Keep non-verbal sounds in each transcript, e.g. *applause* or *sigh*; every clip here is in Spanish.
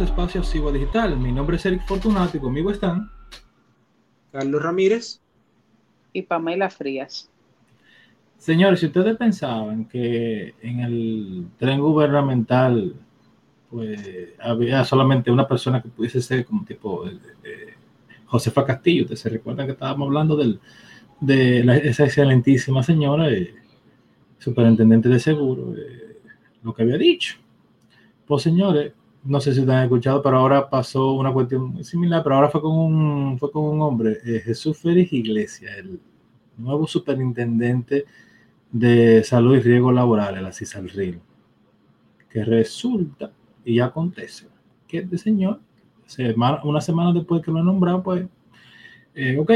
su espacio Sigua Digital. Mi nombre es Eric Fortunato y conmigo están Carlos Ramírez y Pamela Frías. Señores, si ustedes pensaban que en el tren gubernamental pues había solamente una persona que pudiese ser como tipo Josefa Castillo, ustedes se recuerdan que estábamos hablando de esa excelentísima señora, eh, superintendente de seguro, eh, lo que había dicho. Pues señores, no sé si ustedes han escuchado, pero ahora pasó una cuestión muy similar, pero ahora fue con un, fue con un hombre, eh, Jesús Félix Iglesias, el nuevo superintendente de salud y riesgo laboral, la CISALRIL, que resulta y acontece que este señor, una semana después que lo han nombrado, pues, eh, ok,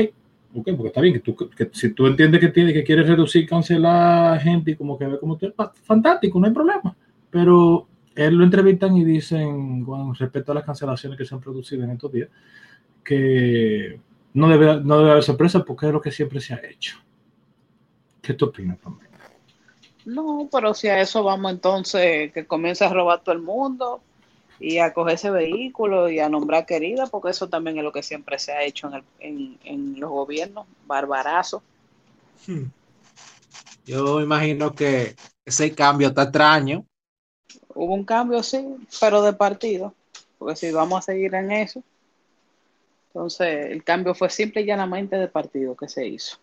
ok, porque está bien, que, tú, que si tú entiendes que tiene, que quieres reducir, cancelar gente y como que ve como usted, fantástico, no hay problema, pero él lo entrevistan y dicen, con respecto a las cancelaciones que se han producido en estos días, que no debe, no debe haber sorpresa porque es lo que siempre se ha hecho. ¿Qué tú opinas, Pamela? No, pero si a eso vamos entonces, que comience a robar todo el mundo y a coger ese vehículo y a nombrar querida, porque eso también es lo que siempre se ha hecho en, en los gobiernos, barbarazo. Hmm. Yo imagino que ese cambio está extraño, Hubo un cambio, sí, pero de partido, porque si vamos a seguir en eso, entonces el cambio fue simple y llanamente de partido que se hizo.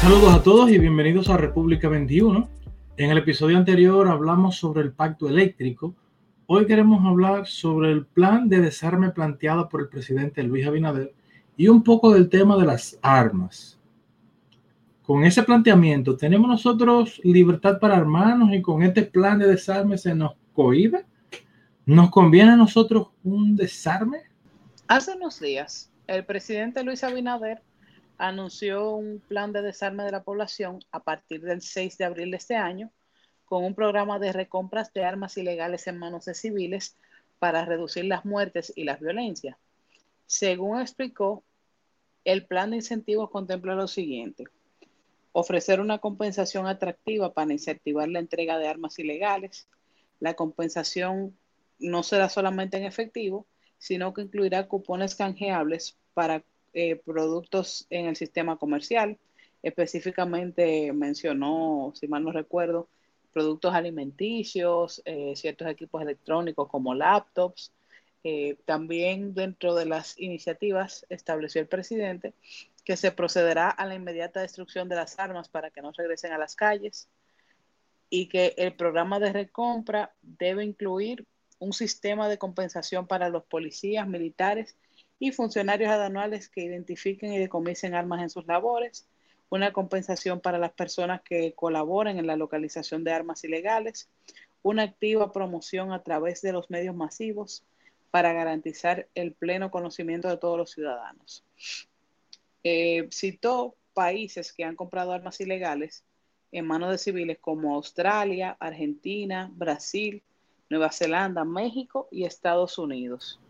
Saludos a todos y bienvenidos a República 21. En el episodio anterior hablamos sobre el pacto eléctrico. Hoy queremos hablar sobre el plan de desarme planteado por el presidente Luis Abinader y un poco del tema de las armas. Con ese planteamiento, ¿tenemos nosotros libertad para armarnos y con este plan de desarme se nos cohibe? ¿Nos conviene a nosotros un desarme? Hace unos días, el presidente Luis Abinader anunció un plan de desarme de la población a partir del 6 de abril de este año, con un programa de recompras de armas ilegales en manos de civiles para reducir las muertes y las violencias. Según explicó, el plan de incentivos contempla lo siguiente. Ofrecer una compensación atractiva para incentivar la entrega de armas ilegales. La compensación no será solamente en efectivo, sino que incluirá cupones canjeables para eh, productos en el sistema comercial. Específicamente mencionó, si mal no recuerdo, productos alimenticios, eh, ciertos equipos electrónicos como laptops, eh, también dentro de las iniciativas estableció el presidente que se procederá a la inmediata destrucción de las armas para que no regresen a las calles y que el programa de recompra debe incluir un sistema de compensación para los policías, militares y funcionarios aduanales que identifiquen y decomisen armas en sus labores, una compensación para las personas que colaboren en la localización de armas ilegales, una activa promoción a través de los medios masivos, para garantizar el pleno conocimiento de todos los ciudadanos. Eh, citó países que han comprado armas ilegales en manos de civiles como Australia, Argentina, Brasil, Nueva Zelanda, México y Estados Unidos.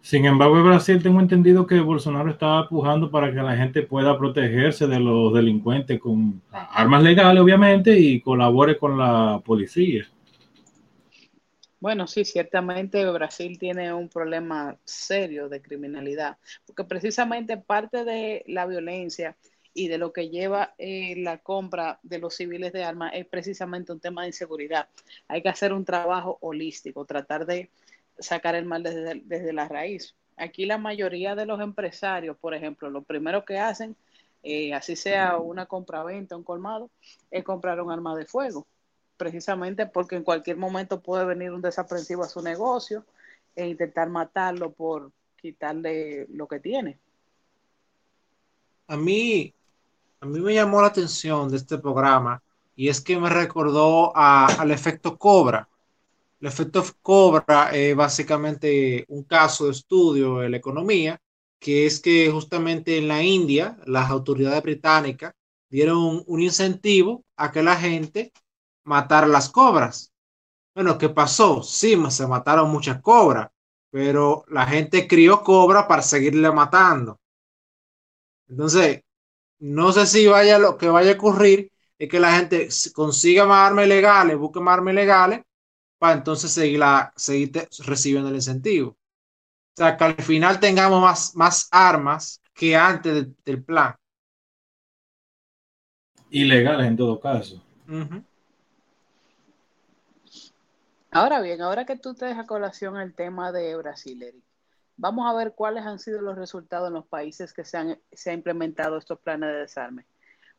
Sin embargo, en Brasil tengo entendido que Bolsonaro estaba pujando para que la gente pueda protegerse de los delincuentes con armas legales, obviamente, y colabore con la policía. Bueno, sí, ciertamente Brasil tiene un problema serio de criminalidad, porque precisamente parte de la violencia y de lo que lleva eh, la compra de los civiles de armas es precisamente un tema de inseguridad. Hay que hacer un trabajo holístico, tratar de sacar el mal desde, desde la raíz. Aquí la mayoría de los empresarios, por ejemplo, lo primero que hacen, eh, así sea una compra-venta, un colmado, es comprar un arma de fuego precisamente porque en cualquier momento puede venir un desaprensivo a su negocio e intentar matarlo por quitarle lo que tiene. A mí, a mí me llamó la atención de este programa y es que me recordó al efecto Cobra. El efecto Cobra es básicamente un caso de estudio en la economía, que es que justamente en la India las autoridades británicas dieron un incentivo a que la gente matar las cobras. Bueno, ¿qué pasó? Sí, se mataron muchas cobras, pero la gente crió cobra para seguirle matando. Entonces, no sé si vaya lo que vaya a ocurrir es que la gente consiga más armas ilegales, busque más armas ilegales, para entonces seguir, la, seguir recibiendo el incentivo. O sea, que al final tengamos más, más armas que antes del plan. Ilegales en todo caso. Ahora bien, ahora que tú te dejas colación el tema de Brasil, Eric, vamos a ver cuáles han sido los resultados en los países que se han, implementado estos planes de desarme.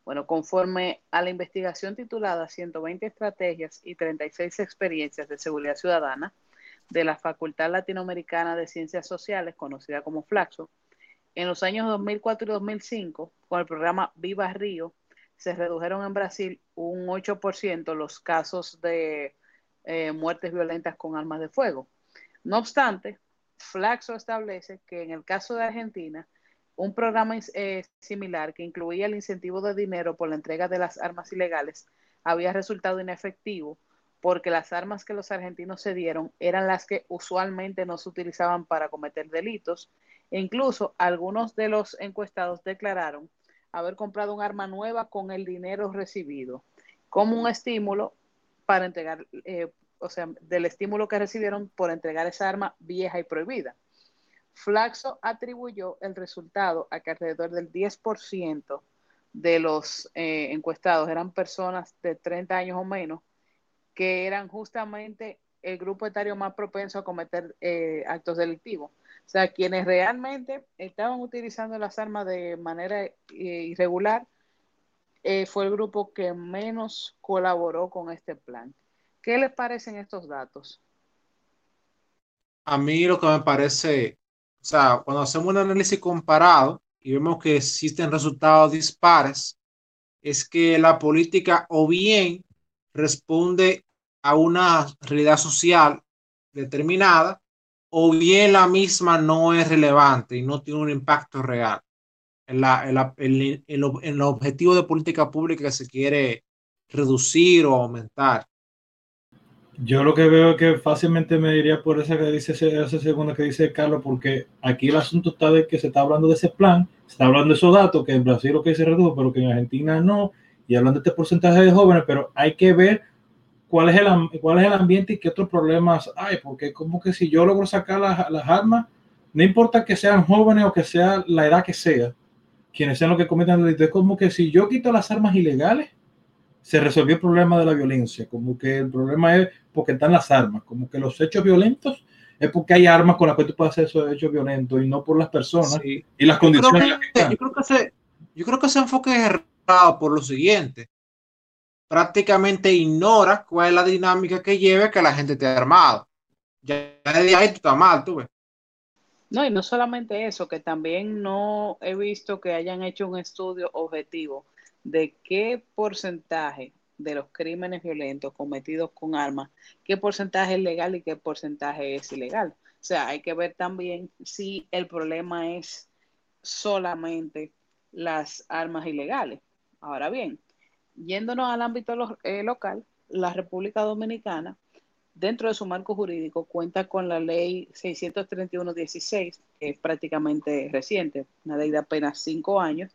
Bueno, conforme a la investigación titulada 120 estrategias y 36 experiencias de seguridad ciudadana de la Facultad Latinoamericana de Ciencias Sociales, conocida como Flaxo, en los años 2004 y 2005, con el programa Viva Río, se redujeron en Brasil un 8% los casos de eh, muertes violentas con armas de fuego. No obstante, Flaxo establece que en el caso de Argentina, un programa eh, similar que incluía el incentivo de dinero por la entrega de las armas ilegales había resultado inefectivo porque las armas que los argentinos se dieron eran las que usualmente no se utilizaban para cometer delitos e incluso algunos de los encuestados declararon haber comprado un arma nueva con el dinero recibido como un estímulo para entregar, eh, o sea, del estímulo que recibieron por entregar esa arma vieja y prohibida. Flaxo atribuyó el resultado a que alrededor del 10% de los eh, encuestados eran personas de 30 años o menos, que eran justamente el grupo etario más propenso a cometer eh, actos delictivos. O sea, quienes realmente estaban utilizando las armas de manera irregular fue el grupo que menos colaboró con este plan. ¿Qué les parecen estos datos? A mí lo que me parece o sea, cuando hacemos un análisis comparado y vemos que existen resultados dispares, es que la política o bien responde a una realidad social determinada, o bien la misma no es relevante y no tiene un impacto real en, la, en, la, en, el objetivo de política pública que se quiere reducir o aumentar. Yo lo que veo es que fácilmente me diría por esa que dice esa segunda que dice Carlos, porque aquí el asunto está de que se está hablando de ese plan, se está hablando de esos datos, que en Brasil lo que se redujo, pero que en Argentina no, y hablando de este porcentaje de jóvenes, pero hay que ver cuál es el, cuál es el ambiente y qué otros problemas hay, porque como que si yo logro sacar las, las armas, no importa que sean jóvenes o que sea la edad que sea, quienes sean los que cometan el delito, es como que si yo quito las armas ilegales, se resolvió el problema de la violencia, como que el problema es porque están las armas, como que los hechos violentos es porque hay armas con las que tú puedes hacer esos hechos violentos y no por las personas y las condiciones. yo, creo que ese, yo creo que ese enfoque es errado por lo siguiente. Prácticamente ignora cuál es la dinámica que lleve que la gente esté armado. Ya de ahí tú estás mal, tú ves. No, y no solamente eso, que también no he visto que hayan hecho un estudio objetivo de qué porcentaje de los crímenes violentos cometidos con armas, qué porcentaje es legal y qué porcentaje es ilegal. O sea, hay que ver también si el problema es solamente las armas ilegales. Ahora bien, yéndonos al ámbito eh, local, la República Dominicana, dentro de su marco jurídico, cuenta con la ley 631-16, que es prácticamente reciente, una ley de apenas cinco años,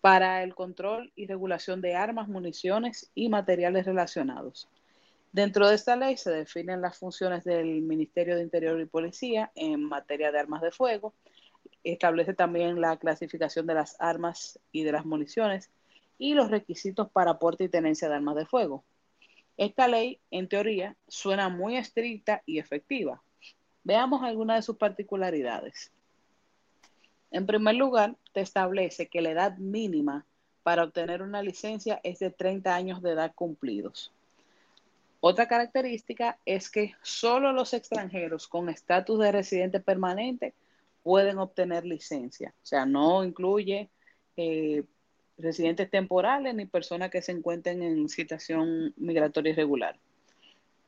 para el control y regulación de armas, municiones y materiales relacionados. Dentro de esta ley se definen las funciones del Ministerio de Interior y Policía en materia de armas de fuego. Establece también la clasificación de las armas y de las municiones y los requisitos para aporte y tenencia de armas de fuego. Esta ley, en teoría, suena muy estricta y efectiva. Veamos algunas de sus particularidades. En primer lugar, te establece que la edad mínima para obtener una licencia es de 30 años de edad cumplidos. Otra característica es que solo los extranjeros con estatus de residente permanente pueden obtener licencia. O sea, no incluye eh, residentes temporales ni personas que se encuentren en situación migratoria irregular.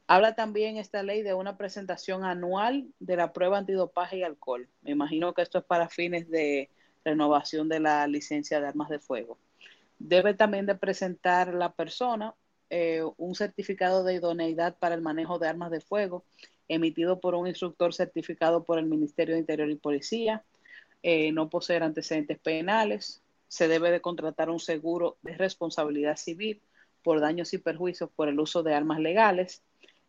Habla también esta ley de una presentación anual de la prueba antidopaje y alcohol. Me imagino que esto es para fines de renovación de la licencia de armas de fuego. Debe también de presentar la persona eh, un certificado de idoneidad para el manejo de armas de fuego emitido por un instructor certificado por el Ministerio de Interior y Policía, eh, no poseer antecedentes penales, se debe de contratar un seguro de responsabilidad civil por daños y perjuicios por el uso de armas legales,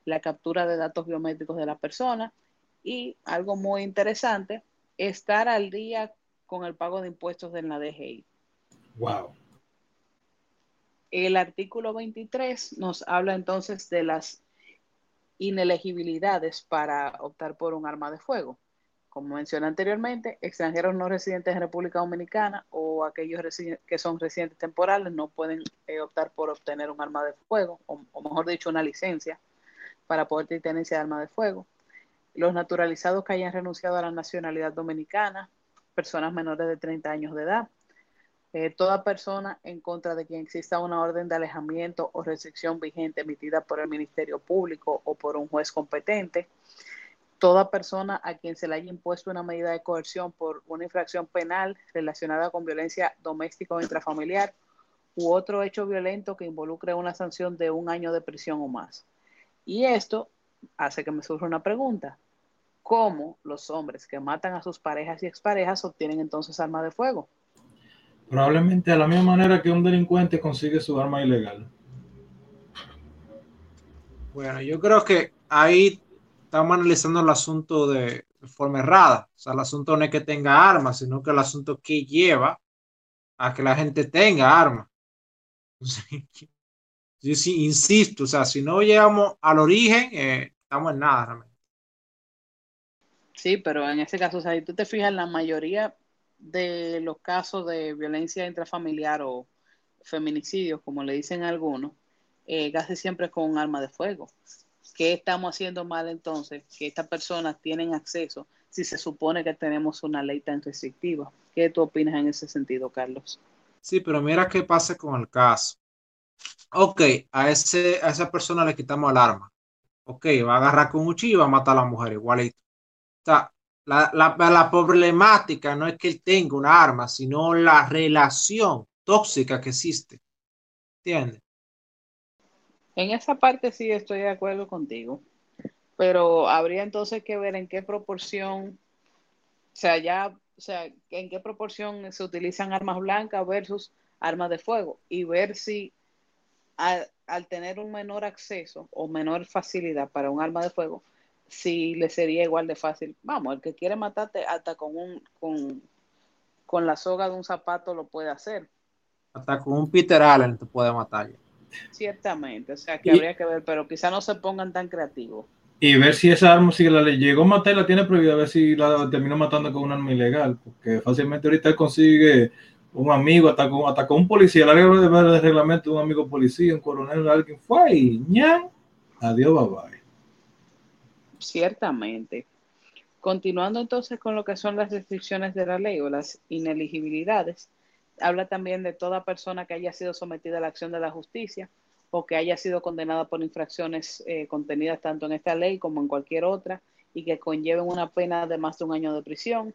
la captura de datos biométricos de la persona y algo muy interesante, estar al día con el pago de impuestos de la DGI. Wow. El artículo 23 nos habla entonces de las inelegibilidades para optar por un arma de fuego. Como mencioné anteriormente, extranjeros no residentes en República Dominicana o aquellos que son residentes temporales no pueden eh, optar por obtener un arma de fuego, o, mejor dicho, una licencia para poder tener tenencia de arma de fuego. Los naturalizados que hayan renunciado a la nacionalidad dominicana, personas menores de 30 años de edad, eh, toda persona en contra de quien exista una orden de alejamiento o restricción vigente emitida por el Ministerio Público o por un juez competente, toda persona a quien se le haya impuesto una medida de coerción por una infracción penal relacionada con violencia doméstica o intrafamiliar u otro hecho violento que involucre una sanción de un año de prisión o más. Y esto hace que me surja una pregunta. ¿Cómo los hombres que matan a sus parejas y exparejas obtienen entonces armas de fuego? Probablemente de la misma manera que un delincuente consigue su arma ilegal. Bueno, yo creo que ahí estamos analizando el asunto de, forma errada. O sea, el asunto no es que tenga armas, sino que el asunto que lleva a que la gente tenga armas. *laughs* Yo sí insisto, o sea, si no llegamos al origen, eh, estamos en nada realmente. Sí, pero en ese caso, o sea, si tú te fijas, la mayoría de los casos de violencia intrafamiliar o feminicidios, como le dicen algunos, eh, casi siempre con un arma de fuego. ¿Qué estamos haciendo mal entonces? Que estas personas tienen acceso si se supone que tenemos una ley tan restrictiva. ¿Qué tú opinas en ese sentido, Carlos? Sí, pero mira qué pasa con el caso. Ok, a, ese, a esa persona le quitamos el arma. Ok, va a agarrar con un cuchillo y va a matar a la mujer igualito. O sea, la, la, problemática no es que él tenga un arma, sino la relación tóxica que existe. ¿Entiendes? En esa parte sí estoy de acuerdo contigo, pero habría entonces que ver en qué proporción, o sea, ya, o sea, en qué proporción se utilizan armas blancas versus armas de fuego y ver si al, tener un menor acceso o menor facilidad para un arma de fuego, si le sería igual de fácil. Vamos, el que quiere matarte hasta con un con, con la soga de un zapato lo puede hacer. Hasta con un Peter Allen te puede matar. Ciertamente, o sea que habría que ver, pero quizá no se pongan tan creativos. Y ver si esa arma, si la le llegó a matar, la tiene prohibida, a ver si la terminó matando con un arma ilegal, porque fácilmente ahorita él consigue un amigo, hasta con, hasta con un policía, la regla de, reglamento de un amigo policía, un coronel, alguien fue y ñan, adiós, bye bye. Ciertamente. Continuando entonces con lo que son las restricciones de la ley o las ineligibilidades, habla también de toda persona que haya sido sometida a la acción de la justicia o que haya sido condenada por infracciones eh, contenidas tanto en esta ley como en cualquier otra y que conlleven una pena de más de un año de prisión.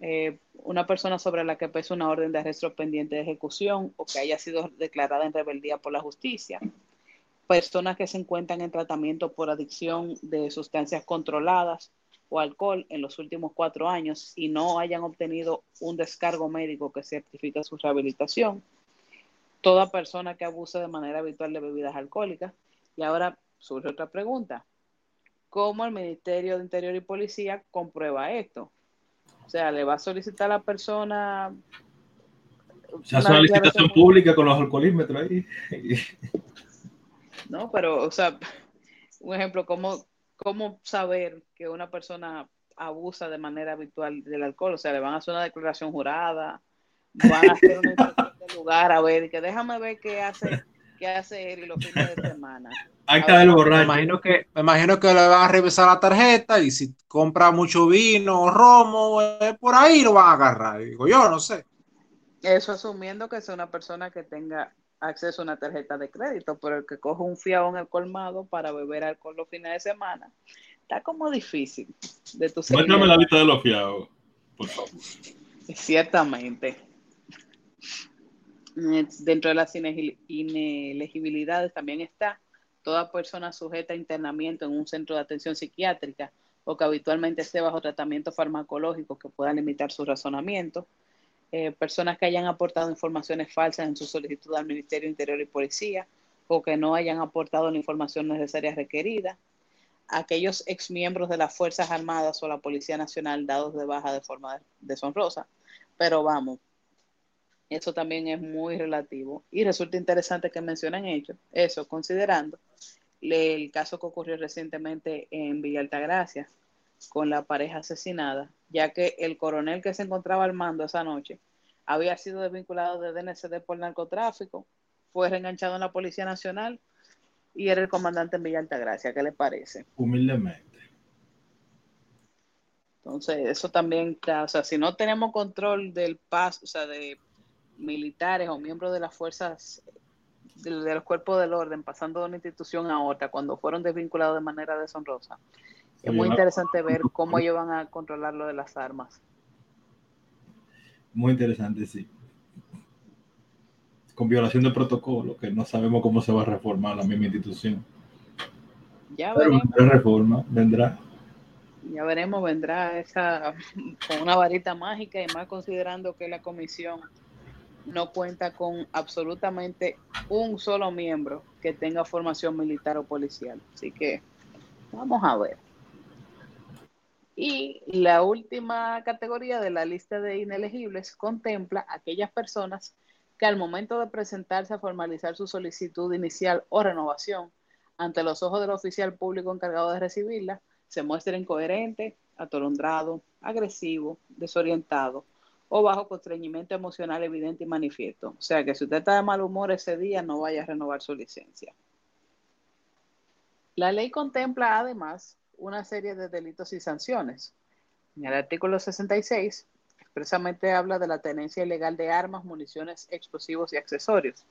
Eh, una persona sobre la que pesa una orden de arresto pendiente de ejecución o que haya sido declarada en rebeldía por la justicia personas que se encuentran en tratamiento por adicción de sustancias controladas o alcohol en los últimos cuatro años y no hayan obtenido un descargo médico que certifique su rehabilitación. Toda persona que abuse de manera habitual de bebidas alcohólicas. Y ahora surge otra pregunta. ¿Cómo el Ministerio de Interior y Policía comprueba esto? O sea, le va a solicitar a la persona... Se hace una licitación pública con los alcoholímetros ahí. ¿no? Pero, o sea, un ejemplo, ¿cómo, cómo saber que una persona abusa de manera habitual del alcohol? O sea, le van a hacer una declaración jurada, van a hacer una de lugar a ver, que déjame ver qué hace, qué hace él y los fines de semana. Acá del borracho. Me imagino, que, me imagino que le van a revisar la tarjeta y si compra mucho vino o romo, eh, por ahí lo van a agarrar. Digo, yo no sé. Eso asumiendo que sea una persona que tenga acceso a una tarjeta de crédito, pero el que coge un fiado en el colmado para beber alcohol los fines de semana, está como difícil de tu Muéstrame la lista de los fiados, por favor. Ciertamente. Dentro de las inelegibilidades también está toda persona sujeta a internamiento en un centro de atención psiquiátrica o que habitualmente esté bajo tratamiento farmacológico que pueda limitar su razonamiento, eh, personas que hayan aportado informaciones falsas en su solicitud al Ministerio Interior y Policía o que no hayan aportado la información necesaria requerida, aquellos exmiembros de las Fuerzas Armadas o la Policía Nacional dados de baja de forma deshonrosa. Pero vamos, eso también es muy relativo y resulta interesante que mencionen hecho, eso, considerando el caso que ocurrió recientemente en Villa Altagracia con la pareja asesinada, ya que el coronel que se encontraba al mando esa noche había sido desvinculado de DNCD por narcotráfico, fue reenganchado en la Policía Nacional y era el comandante en Villa Altagracia. ¿Qué le parece? Humildemente. Entonces, eso también está, o sea, si no tenemos control del paso, o sea, de militares o miembros de las fuerzas de, los cuerpos del orden pasando de una institución a otra cuando fueron desvinculados de manera deshonrosa. Es muy interesante ver *laughs* cómo ellos van a controlar lo de las armas. Muy interesante, sí. Con violación de protocolo, que no sabemos cómo se va a reformar la misma institución. Ya veremos. reforma, vendrá. Ya veremos, vendrá esa con una varita mágica y más considerando que la comisión no cuenta con absolutamente un solo miembro que tenga formación militar o policial. Así que vamos a ver. Y la última categoría de la lista de inelegibles contempla aquellas personas que al momento de presentarse a formalizar su solicitud inicial o renovación ante los ojos del oficial público encargado de recibirla, se muestren incoherente, atolondrado, agresivo, desorientado o bajo constreñimiento emocional evidente y manifiesto. O sea que si usted está de mal humor ese día, no vaya a renovar su licencia. La ley contempla además una serie de delitos y sanciones. En el artículo 66 expresamente habla de la tenencia ilegal de armas, municiones, explosivos y accesorios.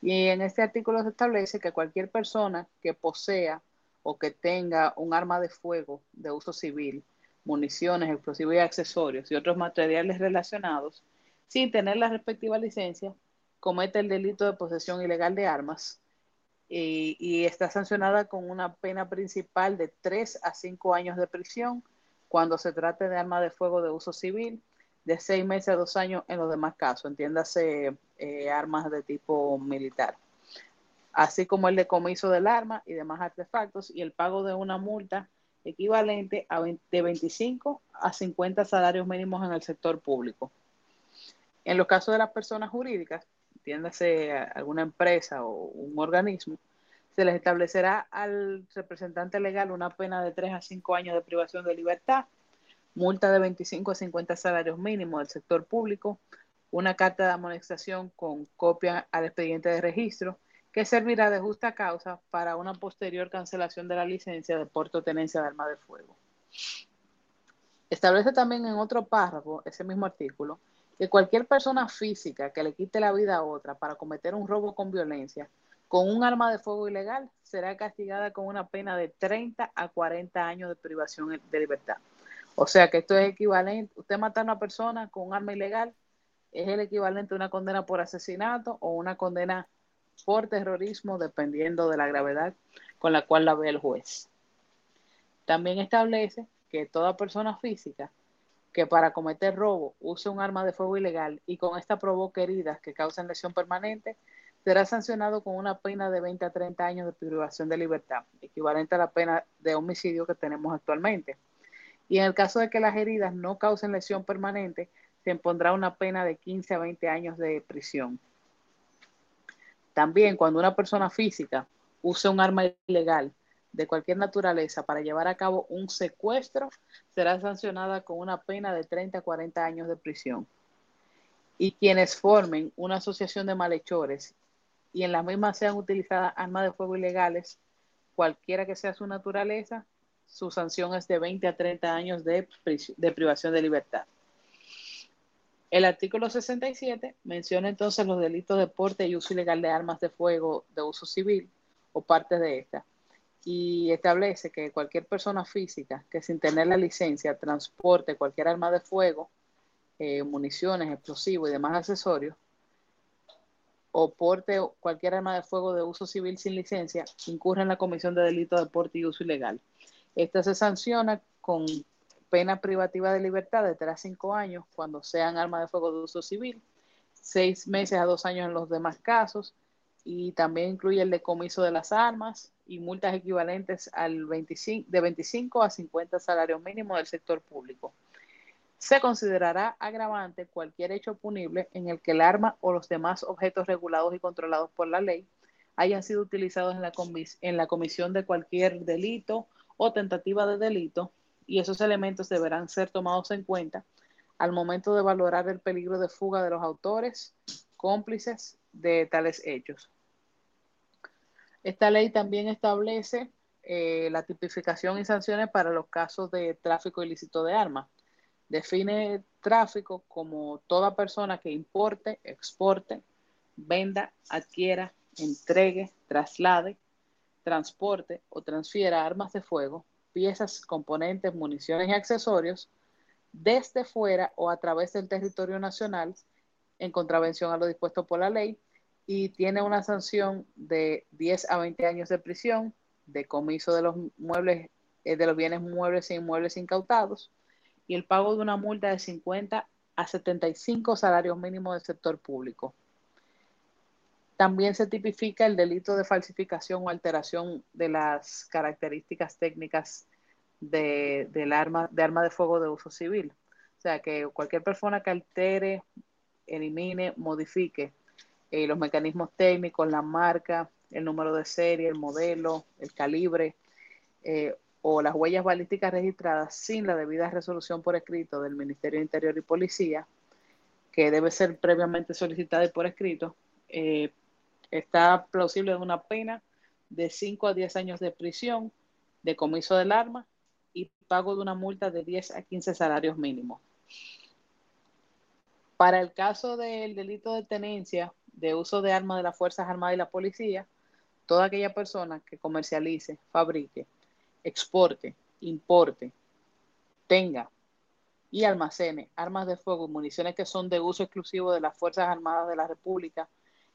Y en este artículo se establece que cualquier persona que posea o que tenga un arma de fuego de uso civil municiones, explosivos y accesorios y otros materiales relacionados, sin tener la respectiva licencia, comete el delito de posesión ilegal de armas y, está sancionada con una pena principal de 3 a 5 años de prisión cuando se trate de arma de fuego de uso civil, de 6 meses a 2 años en los demás casos, entiéndase eh, armas de tipo militar, así como el decomiso del arma y demás artefactos y el pago de una multa equivalente a de 25 a 50 salarios mínimos en el sector público. En los casos de las personas jurídicas, entiéndase alguna empresa o un organismo, se les establecerá al representante legal una pena de 3 a 5 años de privación de libertad, multa de 25 a 50 salarios mínimos del sector público, una carta de amonestación con copia al expediente de registro que servirá de justa causa para una posterior cancelación de la licencia de porte o tenencia de arma de fuego. Establece también en otro párrafo, ese mismo artículo, que cualquier persona física que le quite la vida a otra para cometer un robo con violencia con un arma de fuego ilegal será castigada con una pena de 30 a 40 años de privación de libertad. O sea que esto es equivalente, usted mata a una persona con un arma ilegal, es el equivalente a una condena por asesinato o una condena por terrorismo dependiendo de la gravedad con la cual la ve el juez. También establece que toda persona física que para cometer robo use un arma de fuego ilegal y con esta provoque heridas que causen lesión permanente, será sancionado con una pena de 20 a 30 años de privación de libertad, equivalente a la pena de homicidio que tenemos actualmente. Y en el caso de que las heridas no causen lesión permanente, se impondrá una pena de 15 a 20 años de prisión. También cuando una persona física use un arma ilegal de cualquier naturaleza para llevar a cabo un secuestro, será sancionada con una pena de 30 a 40 años de prisión. Y quienes formen una asociación de malhechores y en la misma sean utilizadas armas de fuego ilegales, cualquiera que sea su naturaleza, su sanción es de 20 a 30 años de, de privación de libertad. El artículo 67 menciona entonces los delitos de porte y uso ilegal de armas de fuego de uso civil o parte de esta y establece que cualquier persona física que sin tener la licencia transporte cualquier arma de fuego, eh, municiones, explosivos y demás accesorios, o porte cualquier arma de fuego de uso civil sin licencia, incurre en la comisión de delito de porte y uso ilegal. Esta se sanciona con pena privativa de libertad de 3 a 5 años cuando sean armas de fuego de uso civil, 6 meses a 2 años en los demás casos, y también incluye el decomiso de las armas y multas equivalentes al 25, de 25 a 50 salarios mínimos del sector público. Se considerará agravante cualquier hecho punible en el que el arma o los demás objetos regulados y controlados por la ley hayan sido utilizados en la, en la comisión de cualquier delito o tentativa de delito y esos elementos deberán ser tomados en cuenta al momento de valorar el peligro de fuga de los autores, cómplices de tales hechos. Esta ley también establece eh, la tipificación y sanciones para los casos de tráfico ilícito de armas. Define tráfico como toda persona que importe, exporte, venda, adquiera, entregue, traslade, transporte o transfiera armas de fuego, piezas, componentes, municiones y accesorios desde fuera o a través del territorio nacional en contravención a lo dispuesto por la ley y tiene una sanción de 10 a 20 años de prisión, de comiso de los muebles, eh, de los bienes muebles e inmuebles incautados y el pago de una multa de 50 a 75 salarios mínimos del sector público. También se tipifica el delito de falsificación o alteración de las características técnicas de, del arma, de arma de fuego de uso civil. O sea, que cualquier persona que altere, elimine, modifique eh, los mecanismos técnicos, la marca, el número de serie, el modelo, el calibre eh, o las huellas balísticas registradas sin la debida resolución por escrito del Ministerio de Interior y Policía, que debe ser previamente solicitada y por escrito, eh, está plausible de una pena de 5 a 10 años de prisión, de comiso del arma y pago de una multa de 10 a 15 salarios mínimos. Para el caso del delito de tenencia de uso de armas de las Fuerzas Armadas y la Policía, toda aquella persona que comercialice, fabrique, exporte, importe, tenga y almacene armas de fuego y municiones que son de uso exclusivo de las Fuerzas Armadas de la República,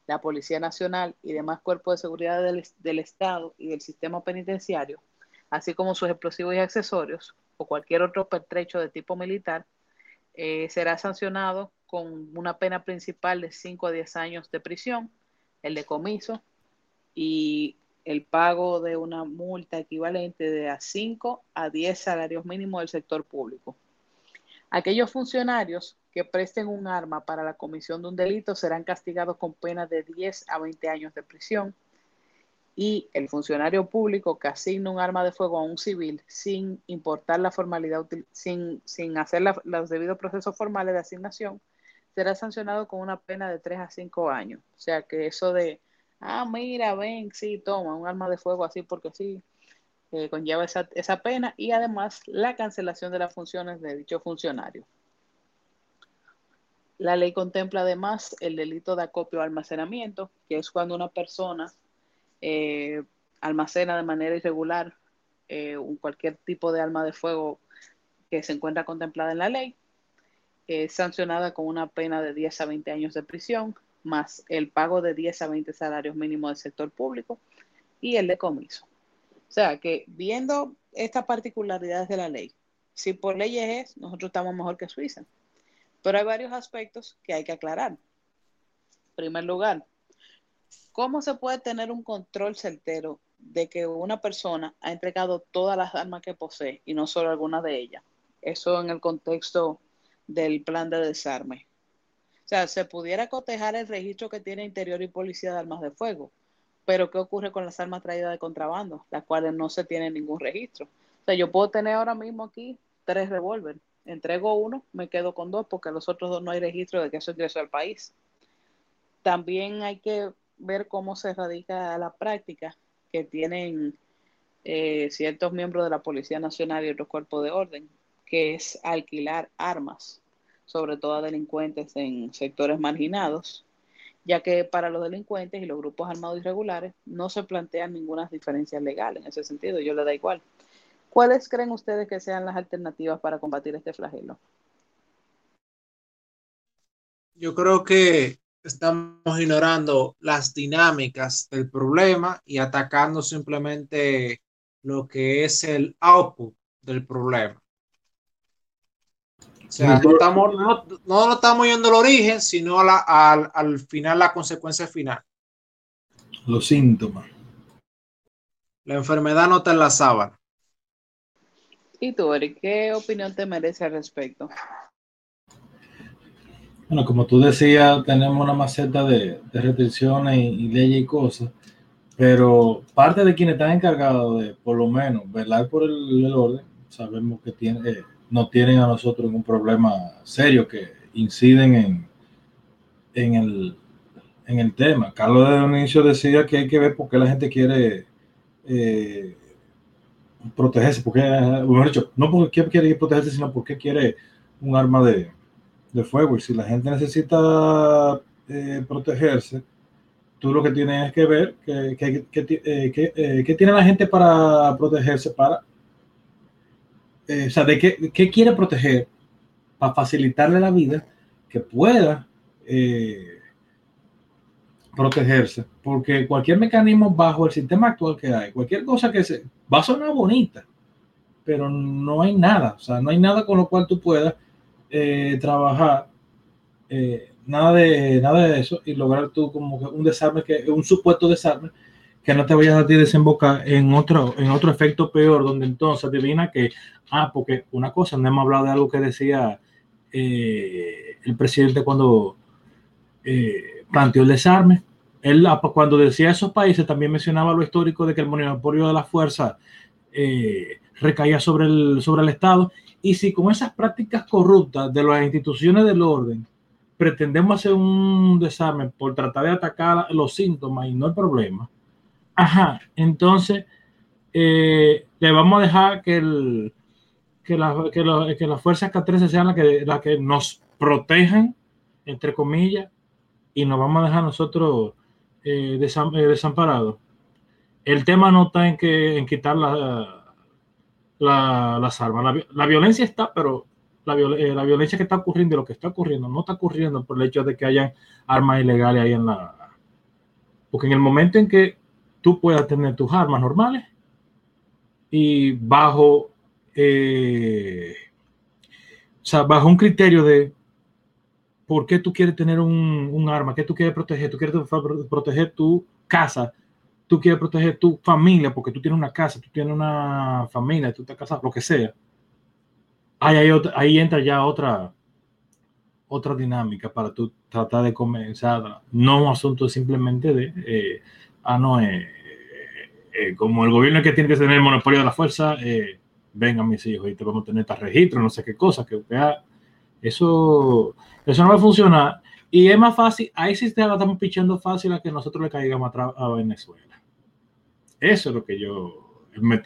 la Policía Nacional y demás cuerpos de seguridad del, Estado y del sistema penitenciario, así como sus explosivos y accesorios o cualquier otro pertrecho de tipo militar, eh, será sancionado con una pena principal de 5 a 10 años de prisión, el decomiso y el pago de una multa equivalente de a 5 a 10 salarios mínimos del sector público. Aquellos funcionarios que presten un arma para la comisión de un delito serán castigados con penas de 10 a 20 años de prisión y el funcionario público que asigna un arma de fuego a un civil sin importar la formalidad, sin, sin hacer los debidos procesos formales de asignación, será sancionado con una pena de 3 a 5 años. O sea que eso de, ah, mira, ven, sí, toma un arma de fuego así porque sí, eh, conlleva esa, esa pena y además la cancelación de las funciones de dicho funcionario. La ley contempla además el delito de acopio o almacenamiento, que es cuando una persona eh, almacena de manera irregular eh, cualquier tipo de arma de fuego que se encuentra contemplada en la ley es sancionada con una pena de 10 a 20 años de prisión, más el pago de 10 a 20 salarios mínimos del sector público y el decomiso. O sea que viendo estas particularidades de la ley, si por leyes es, nosotros estamos mejor que Suiza. Pero hay varios aspectos que hay que aclarar. En primer lugar, ¿cómo se puede tener un control certero de que una persona ha entregado todas las armas que posee y no solo algunas de ellas? Eso en el contexto del plan de desarme. O sea, se pudiera cotejar el registro que tiene Interior y Policía de Armas de Fuego, pero ¿qué ocurre con las armas traídas de contrabando, las cuales no se tiene ningún registro? O sea, yo puedo tener ahora mismo aquí tres revólveres, entrego uno, me quedo con dos, porque los otros dos no hay registro de que eso ingresó al país. También hay que ver cómo se radica la práctica que tienen eh, ciertos miembros de la Policía Nacional y otros cuerpos de orden que es alquilar armas, sobre todo a delincuentes en sectores marginados, ya que para los delincuentes y los grupos armados irregulares no se plantean ninguna diferencia legal en ese sentido, yo le da igual. ¿Cuáles creen ustedes que sean las alternativas para combatir este flagelo? Yo creo que estamos ignorando las dinámicas del problema y atacando simplemente lo que es el output del problema. O sea, no, estamos, no, no, estamos yendo al origen, sino a la, al, al final, la consecuencia final. Los síntomas. La enfermedad no está en la sábana. ¿Y tú, Eric, qué opinión te merece al respecto? Bueno, como tú decías, tenemos una maceta de, restricciones y, leyes y cosas, pero parte de quienes están encargados de, por lo menos, velar por el, orden, sabemos que tiene, eh, no tienen a nosotros un problema serio que inciden en, en, el, en el tema. Carlos de inicio decía que hay que ver por qué la gente quiere eh, protegerse, porque, dicho, no porque quiere protegerse, sino porque quiere un arma de, de fuego. Y si la gente necesita eh, protegerse, tú lo que tienes que ver que, que, que, eh, eh, tiene la gente para protegerse, para, o sea, de qué, quiere proteger para facilitarle la vida, que pueda protegerse, porque cualquier mecanismo bajo el sistema actual que hay, cualquier cosa que se va a sonar bonita, pero no hay nada, o sea, no hay nada con lo cual tú puedas eh, trabajar eh, nada de nada de eso y lograr tú como un desarme que un supuesto desarme que no te vayas a ti desembocar en otro en otro efecto peor donde entonces adivina que ah porque una cosa no hemos hablado de algo que decía eh, el presidente cuando planteó el desarme. Él cuando decía esos países también mencionaba lo histórico de que el monopolio de la fuerza recaía sobre el sobre el estado. Y si con esas prácticas corruptas de las instituciones del orden pretendemos hacer un desarme por tratar de atacar los síntomas y no el problema, ajá, entonces eh, le vamos a dejar que, el, que, la, que, las fuerzas K13 sean las que, las que nos protejan, entre comillas, y nos vamos a dejar nosotros eh, eh, desamparados. El tema no está en, que, en quitar la las armas. La, violencia está, pero la, la, violencia que está ocurriendo y lo que está ocurriendo no está ocurriendo por el hecho de que hayan armas ilegales ahí en la... Porque en el momento en que tú puedas tener tus armas normales y bajo, eh, o sea, bajo un criterio de por qué tú quieres tener un, un arma, qué tú quieres proteger, tú quieres proteger tu casa, tú quieres proteger tu familia porque tú tienes una casa, tú tienes una familia, tú estás casado, lo que sea. Ahí, ahí entra ya otra, otra dinámica para tú tratar de comenzar, no un asunto simplemente de, eh, ah, no, eh, eh, como el gobierno es que tiene que tener el monopolio de la fuerza, vengan mis hijos y te vamos a tener este registro, no sé qué cosa, que, eso, eso no va a funcionar. Y es más fácil, ahí sí estamos pichando fácil a que nosotros le caigamos atrás a Venezuela. Eso es lo que yo me,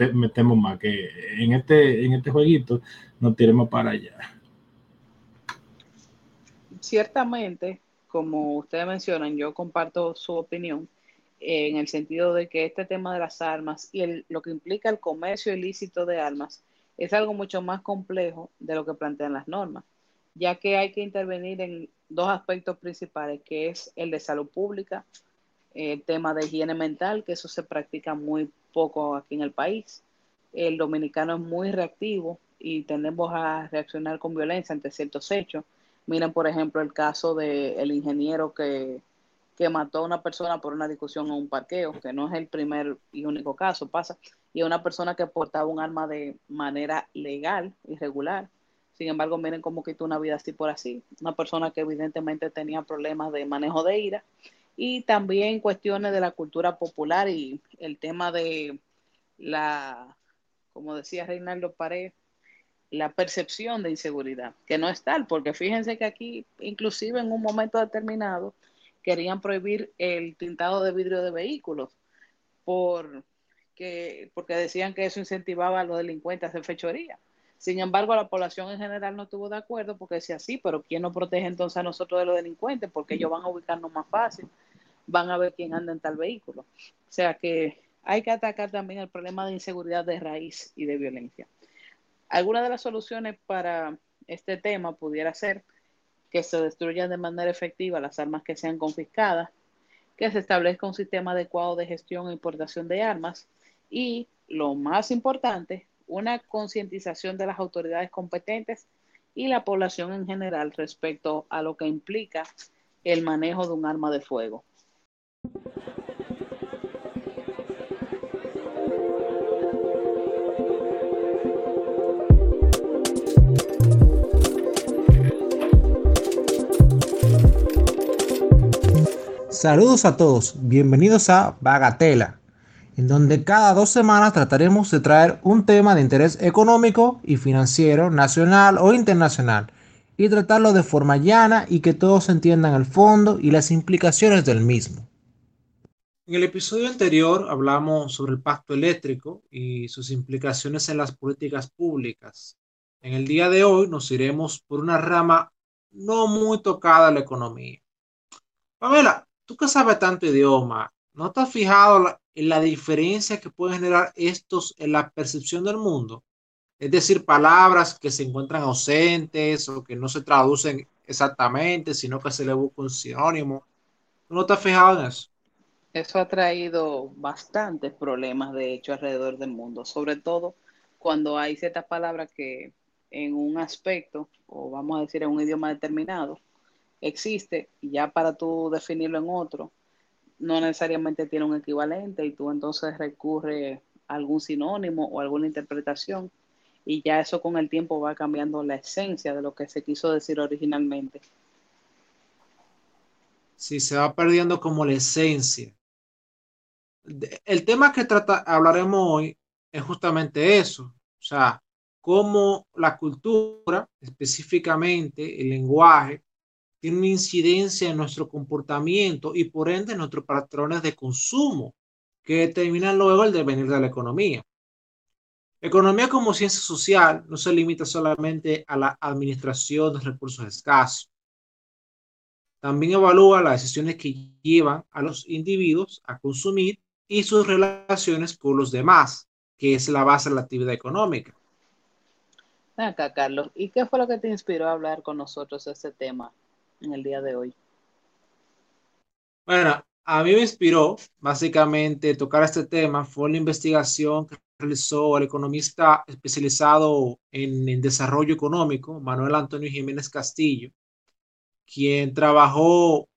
más, que en este, en este jueguito nos tiremos para allá. Ciertamente, como ustedes mencionan, yo comparto su opinión en el sentido de que este tema de las armas y el, lo que implica el comercio ilícito de armas es algo mucho más complejo de lo que plantean las normas, ya que hay que intervenir en dos aspectos principales, que es el de salud pública el tema de higiene mental, que eso se practica muy poco aquí en el país. El dominicano es muy reactivo y tendemos a reaccionar con violencia ante ciertos hechos. Miren, por ejemplo, el caso del ingeniero que, que mató a una persona por una discusión en un parqueo, que no es el primer y único caso, pasa, y una persona que portaba un arma de manera legal, irregular. Sin embargo, miren cómo quitó una vida así por así. Una persona que evidentemente tenía problemas de manejo de ira y también cuestiones de la cultura popular y el tema de la, como decía Reinaldo Pared, la percepción de inseguridad, que no es tal, porque fíjense que aquí, inclusive en un momento determinado, querían prohibir el tintado de vidrio de vehículos por que, porque decían que eso incentivaba a los delincuentes a hacer fechoría. Sin embargo, la población en general no estuvo de acuerdo porque decía, sí, pero ¿quién nos protege entonces a nosotros de los delincuentes? Porque ellos van a ubicarnos más fácil van a ver quién anda en tal vehículo. O sea que hay que atacar también el problema de inseguridad de raíz y de violencia. Alguna de las soluciones para este tema pudiera ser que se destruyan de manera efectiva las armas que sean confiscadas, que se establezca un sistema adecuado de gestión e importación de armas y, lo más importante, una concientización de las autoridades competentes y la población en general respecto a lo que implica el manejo de un arma de fuego. Saludos a todos, bienvenidos a Bagatela, en donde cada dos semanas trataremos de traer un tema de interés económico y financiero, nacional o internacional, y tratarlo de forma llana y que todos entiendan el fondo y las implicaciones del mismo. En el episodio anterior hablamos sobre el pacto eléctrico y sus implicaciones en las políticas públicas. En el día de hoy nos iremos por una rama no muy tocada a la economía. Pamela, tú que sabes tanto idioma, ¿no te fijado en la diferencia que pueden generar estos en la percepción del mundo? Es decir, palabras que se encuentran ausentes o que no se traducen exactamente, sino que se le busca un sinónimo. ¿Tú no te fijado en eso? Eso ha traído bastantes problemas, de hecho, alrededor del mundo, sobre todo cuando hay ciertas palabras que en un aspecto, o vamos a decir en un idioma determinado, existe y ya para tú definirlo en otro, no necesariamente tiene un equivalente y tú entonces recurres a algún sinónimo o alguna interpretación y ya eso con el tiempo va cambiando la esencia de lo que se quiso decir originalmente. Sí, se va perdiendo como la esencia. El tema que trata, hablaremos hoy es justamente eso, o sea, cómo la cultura, específicamente el lenguaje, tiene una incidencia en nuestro comportamiento y por ende en nuestros patrones de consumo que determinan luego el devenir de la economía. Economía como ciencia social no se limita solamente a la administración de recursos escasos. También evalúa las decisiones que llevan a los individuos a consumir y sus relaciones con los demás, que es la base de la actividad económica. Acá, Carlos, ¿y qué fue lo que te inspiró a hablar con nosotros de este tema? En el día de hoy? Bueno, a mí me inspiró básicamente tocar este tema, fue la investigación que realizó el economista especializado en, desarrollo económico, Manuel Antonio Jiménez Castillo, quien trabajó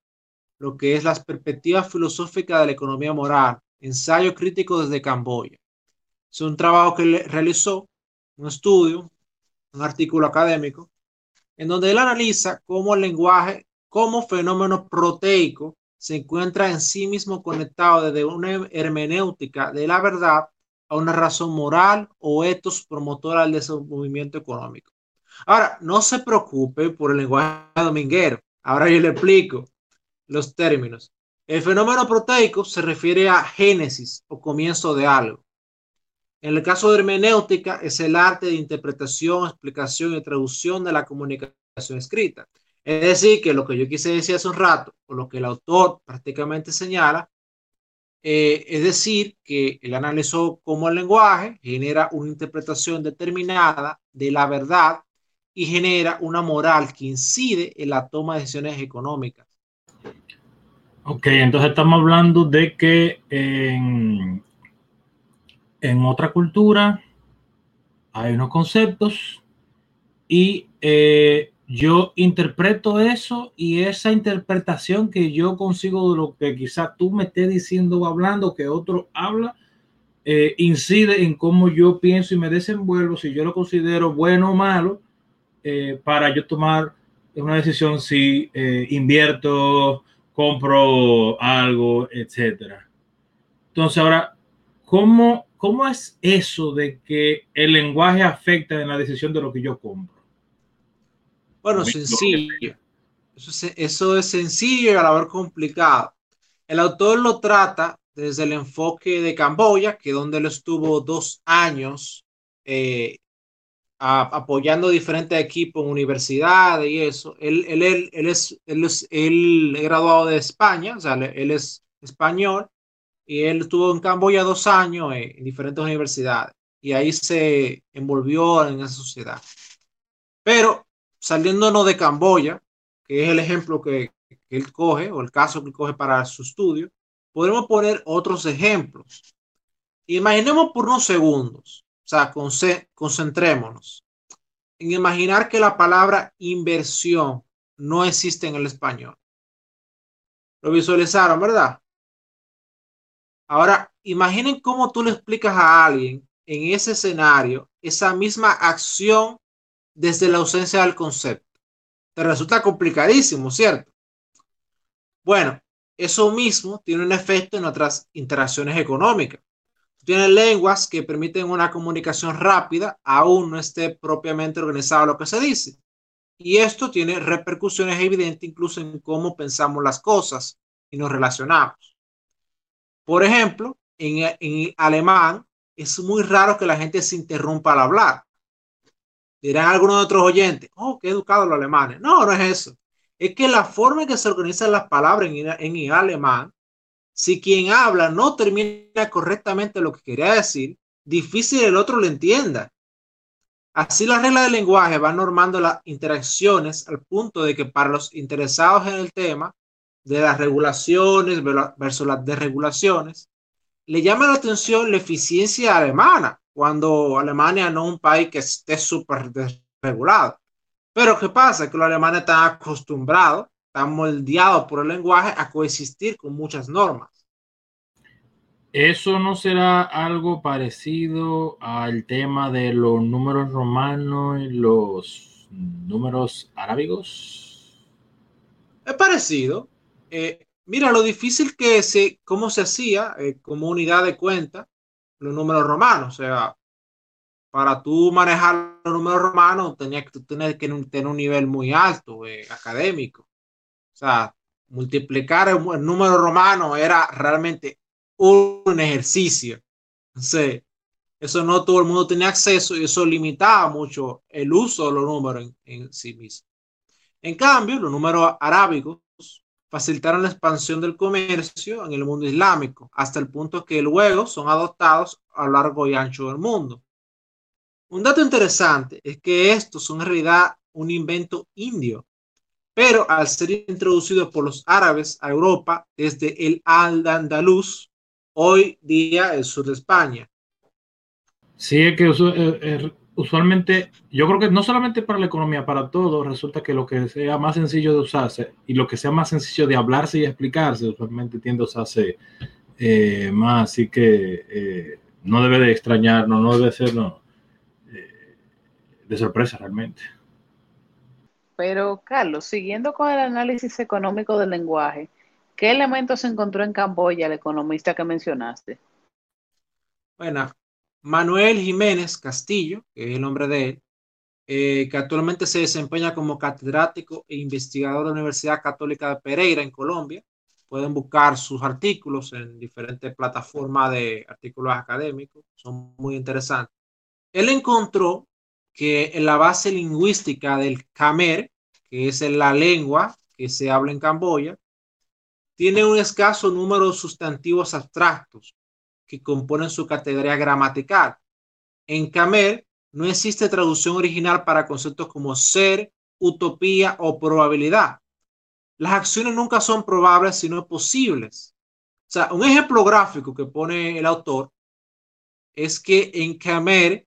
lo que es las perspectivas filosóficas de la economía moral, ensayo crítico desde Camboya. Es un trabajo que realizó, un estudio, un artículo académico, en donde él analiza cómo el lenguaje, como fenómeno proteico, se encuentra en sí mismo conectado desde una hermenéutica de la verdad a una razón moral o etos promotora del movimiento económico. Ahora, no se preocupe por el lenguaje dominguero. Ahora yo le explico los términos. El fenómeno proteico se refiere a génesis o comienzo de algo. En el caso de hermenéutica, es el arte de interpretación, explicación y traducción de la comunicación escrita. Es decir, que lo que yo quise decir hace un rato, o lo que el autor prácticamente señala, eh, es decir, que él analizó cómo el lenguaje genera una interpretación determinada de la verdad y genera una moral que incide en la toma de decisiones económicas. Ok, entonces estamos hablando de que en, en otra cultura hay unos conceptos y eh, yo interpreto eso y esa interpretación que yo consigo de lo que quizás tú me estés diciendo o hablando, que otro habla, eh, incide en cómo yo pienso y me desenvuelvo, si yo lo considero bueno o malo, eh, para yo tomar una decisión si invierto, compro algo, etcétera. Entonces ahora, ¿cómo ¿Cómo es eso de que el lenguaje afecta en la decisión de lo que yo compro? Bueno, sencillo. Eso es, sencillo y a la vez complicado. El autor lo trata desde el enfoque de Camboya, que donde él estuvo dos años eh, apoyando diferentes equipos en universidades y eso. Él, él, él, es, él es graduado de España, o sea, él es español y él estuvo en Camboya dos años en diferentes universidades y ahí se envolvió en esa sociedad. Pero saliéndonos de Camboya, que es el ejemplo que, él coge o el caso que coge para su estudio, podemos poner otros ejemplos. Imaginemos por unos segundos, o sea, concentrémonos. en imaginar que la palabra inversión no existe en el español. Lo visualizaron, ¿verdad? Ahora, imaginen cómo tú le explicas a alguien en ese escenario esa misma acción desde la ausencia del concepto. Te resulta complicadísimo, ¿cierto? Bueno, eso mismo tiene un efecto en otras interacciones económicas. Tienes lenguas que permiten una comunicación rápida, aún no esté propiamente organizado lo que se dice. Y esto tiene repercusiones evidentes incluso en cómo pensamos las cosas y nos relacionamos. Por ejemplo, en, en alemán es muy raro que la gente se interrumpa al hablar. Dirán algunos de otros oyentes, oh, qué educados los alemanes. No, no es eso. Es que la forma en que se organizan las palabras en, en alemán, si quien habla no termina correctamente lo que quería decir, difícil el otro lo entienda. Así las reglas del lenguaje van normando las interacciones al punto de que para los interesados en el tema de las regulaciones versus las desregulaciones, le llama la atención la eficiencia alemana, cuando Alemania no es un país que esté súper desregulado. Pero ¿qué pasa? Que los alemanes están acostumbrados, están moldeados por el lenguaje a coexistir con muchas normas. ¿Eso no será algo parecido al tema de los números romanos y los números arábigos? Es parecido. Eh, mira, lo difícil que se, cómo se hacía eh, como unidad de cuenta los números romanos. O sea, para tú manejar los números romanos tenías que tener que tener un nivel muy alto eh, académico. O sea, multiplicar el, número romano era realmente un ejercicio. Entonces, eso no todo el mundo tenía acceso y eso limitaba mucho el uso de los números en, sí mismo. En cambio, los números arábigos facilitaron la expansión del comercio en el mundo islámico, hasta el punto que luego son adoptados a lo largo y ancho del mundo. Un dato interesante es que estos son en realidad un invento indio, pero al ser introducidos por los árabes a Europa desde el Al-Andalus, hoy día el sur de España. Sí, es que eh, eh, usualmente, yo creo que no solamente para la economía, para todo, resulta que lo que sea más sencillo de usarse y lo que sea más sencillo de hablarse y explicarse, usualmente tiende a usarse eh, más, así que no debe de extrañarnos, no debe ser de sorpresa realmente. Pero, Carlos, siguiendo con el análisis económico del lenguaje, ¿Qué elementos se encontró en Camboya el economista que mencionaste? Bueno, Manuel Jiménez Castillo, que es el nombre de él, eh, que actualmente se desempeña como catedrático e investigador de la Universidad Católica de Pereira en Colombia. Pueden buscar sus artículos en diferentes plataformas de artículos académicos, son muy interesantes. Él encontró que en la base lingüística del Khmer, que es la lengua que se habla en Camboya, tiene un escaso número de sustantivos abstractos que componen su categoría gramatical. En Khmer no existe traducción original para conceptos como ser, utopía o probabilidad. Las acciones nunca son probables, sino posibles. O sea, un ejemplo gráfico que pone el autor es que en Khmer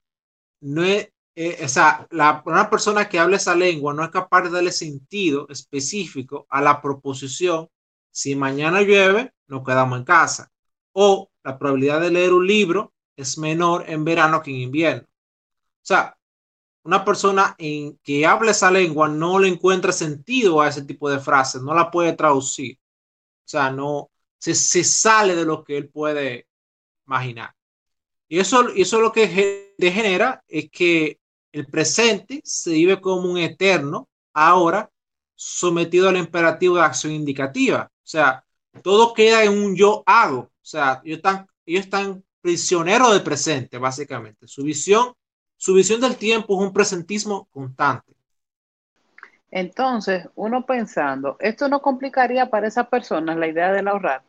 no es, eh, o sea, la, una persona que habla esa lengua no es capaz de darle sentido específico a la proposición si mañana llueve, nos quedamos en casa. O la probabilidad de leer un libro es menor en verano que en invierno. O sea, una persona en que habla esa lengua no le encuentra sentido a ese tipo de frases, no la puede traducir. O sea, no se, se sale de lo que él puede imaginar. Y eso, eso lo que degenera es que el presente se vive como un eterno ahora sometido al imperativo de acción indicativa. O sea, todo queda en un yo hago. O sea, ellos están, ellos están prisioneros del presente, básicamente. Su visión, su visión del tiempo es un presentismo constante. Entonces, uno pensando, ¿esto no complicaría para esas personas la idea del ahorrar?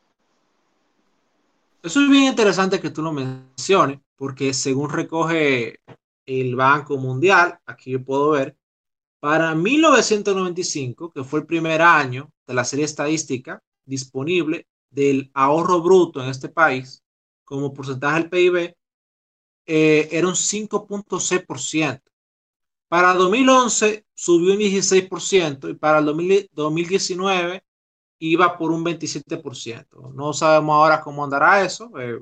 Eso es bien interesante que tú lo menciones, porque según recoge el Banco Mundial, aquí yo puedo ver, para 1995, que fue el primer año de la serie estadística disponible del ahorro bruto en este país como porcentaje del PIB, eh, era un 5.6%. Para 2011 subió un 16% y para el 2019 iba por un 27%. No sabemos ahora cómo andará eso. Eh,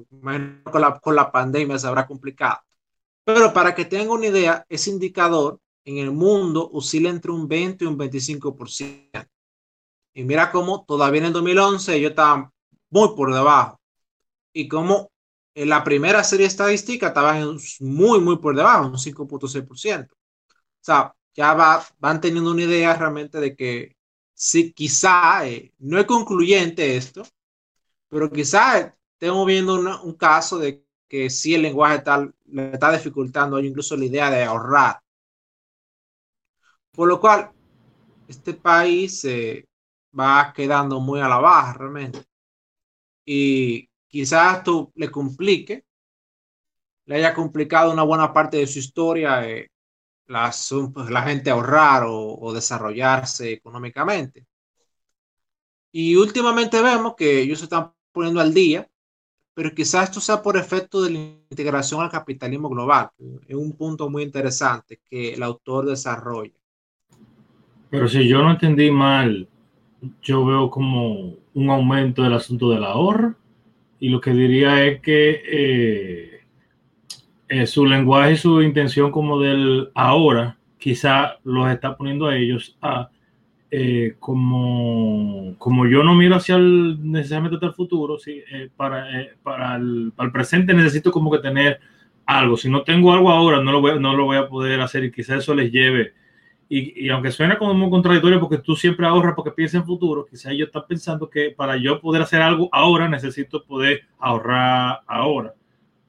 con, la, con la pandemia se habrá complicado. Pero para que tengan una idea, ese indicador en el mundo oscila entre un 20 y un 25%. Y mira cómo todavía en el 2011 ellos estaban muy por debajo. Y como en la primera serie estadística estaban muy, muy por debajo, un 5.6%. O sea, ya va, van teniendo una idea realmente de que sí, quizá, eh, no es concluyente esto, pero quizá estemos viendo un caso de que sí el lenguaje tal le está dificultando incluso la idea de ahorrar. Por lo cual, este país eh, va quedando muy a la baja realmente. Y quizás esto le complique, le haya complicado una buena parte de su historia eh, la, la, gente ahorrar o, o, desarrollarse económicamente. Y últimamente vemos que ellos se están poniendo al día, pero quizás esto sea por efecto de la integración al capitalismo global. Es un punto muy interesante que el autor desarrolla. Pero si yo no entendí mal, yo veo como un aumento del asunto del ahorro y lo que diría es que eh, eh, su lenguaje y su intención como del ahora quizá los está poniendo a ellos a eh, como, como yo no miro hacia el necesariamente hasta el futuro, ¿sí? para, para, el, para, el, presente necesito como que tener algo. Si no tengo algo ahora, no lo voy, no lo voy a poder hacer y quizá eso les lleve y, aunque suena como muy contradictorio porque tú siempre ahorras porque piensas en futuro, quizás ellos están pensando que para yo poder hacer algo ahora necesito poder ahorrar ahora.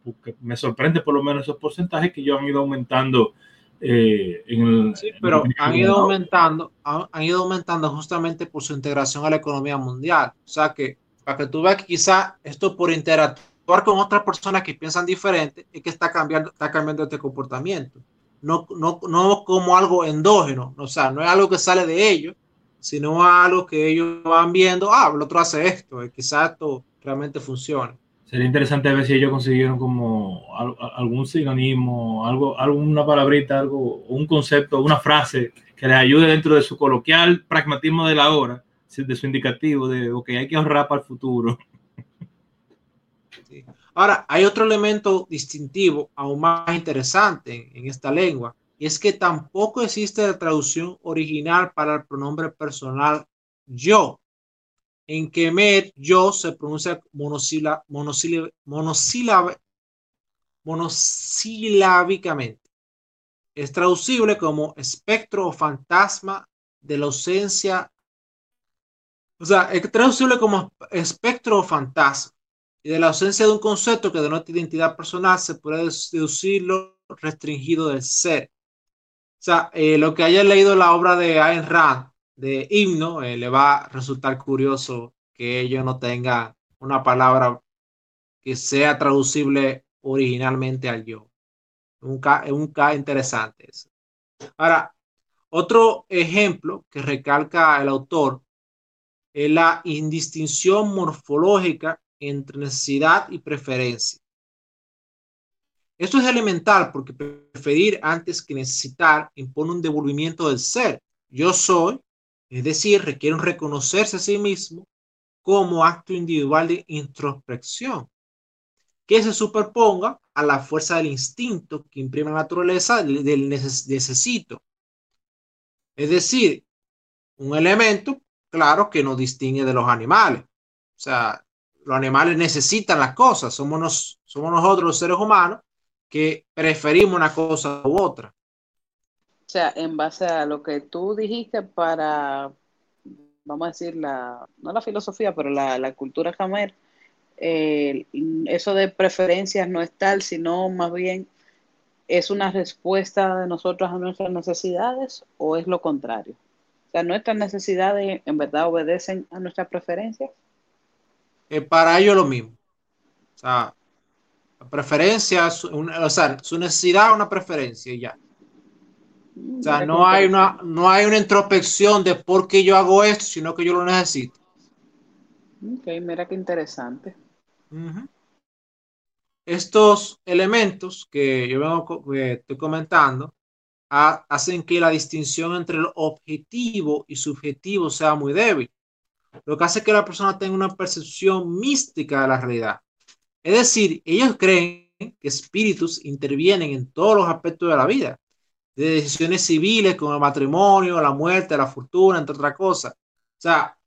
Porque me sorprende por lo menos esos porcentajes que yo han ido aumentando. Eh, en sí, pero han ido aumentando, han, ido aumentando justamente por su integración a la economía mundial. O sea que para que tú veas que quizás esto por interactuar con otras personas que piensan diferente es que está cambiando, está cambiando este comportamiento no, no, no como algo endógeno, o sea, no es algo que sale de ellos, sino algo que ellos van viendo, ah, el otro hace esto, y quizás esto realmente funcione. Sería interesante ver si ellos consiguieron como algún sinónimo, algo, alguna palabrita, algo, un concepto, una frase que les ayude dentro de su coloquial pragmatismo de la hora, de su indicativo de, ok, hay que ahorrar para el futuro. Ahora, hay otro elemento distintivo aún más interesante en, esta lengua, y es que tampoco existe la traducción original para el pronombre personal yo. En Kemet, yo se pronuncia monosilábicamente. Es traducible como espectro o fantasma de la ausencia. O sea, es traducible como espectro o fantasma y de la ausencia de un concepto que denota identidad personal se puede deducir lo restringido del ser. O sea, eh, lo que haya leído la obra de Ayn Rand, de himno, eh, le va a resultar curioso que ello no tenga una palabra que sea traducible originalmente al yo. Un K interesante. Ahora, otro ejemplo que recalca el autor es la indistinción morfológica entre necesidad y preferencia. Esto es elemental porque preferir antes que necesitar impone un devolvimiento del ser. Yo soy, es decir, requiere un reconocerse a sí mismo como acto individual de introspección, que se superponga a la fuerza del instinto que imprime la naturaleza del necesito. Es decir, un elemento, claro, que nos distingue de los animales. O sea, los animales necesitan las cosas, somos, nosotros los seres humanos que preferimos una cosa u otra. O sea, en base a lo que tú dijiste para, vamos a decir, la, no la filosofía, pero la, cultura jamer, eso de preferencias no es tal, sino más bien es una respuesta de nosotros a nuestras necesidades o es lo contrario. O sea, nuestras necesidades en verdad obedecen a nuestras preferencias para ellos lo mismo. O sea, la preferencia, o sea, su necesidad es una preferencia y ya. O sea, no hay una, no hay una introspección de por qué yo hago esto, sino que yo lo necesito. Ok, mira qué interesante. Estos elementos que yo vengo, estoy comentando hacen que la distinción entre el objetivo y subjetivo sea muy débil, lo que hace que la persona tenga una percepción mística de la realidad. Es decir, ellos creen que espíritus intervienen en todos los aspectos de la vida, de decisiones civiles como el matrimonio, la muerte, la fortuna, entre otras cosas. O sea,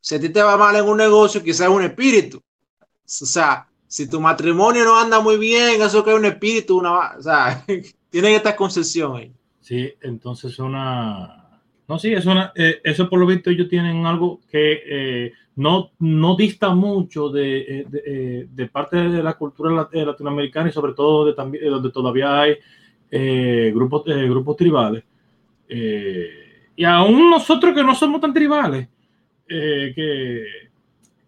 si a ti te va mal en un negocio, quizás es un espíritu. O sea, si tu matrimonio no anda muy bien, eso que es un espíritu, una, o sea, *laughs* tienen esta concesión ahí. Sí, entonces una... No, sí, es una, eh, eso por lo visto ellos tienen algo que eh, no, no dista mucho de, eh, de, de, parte de la cultura latinoamericana y sobre todo de donde todavía hay grupos, grupos tribales. y aún nosotros que no somos tan tribales, que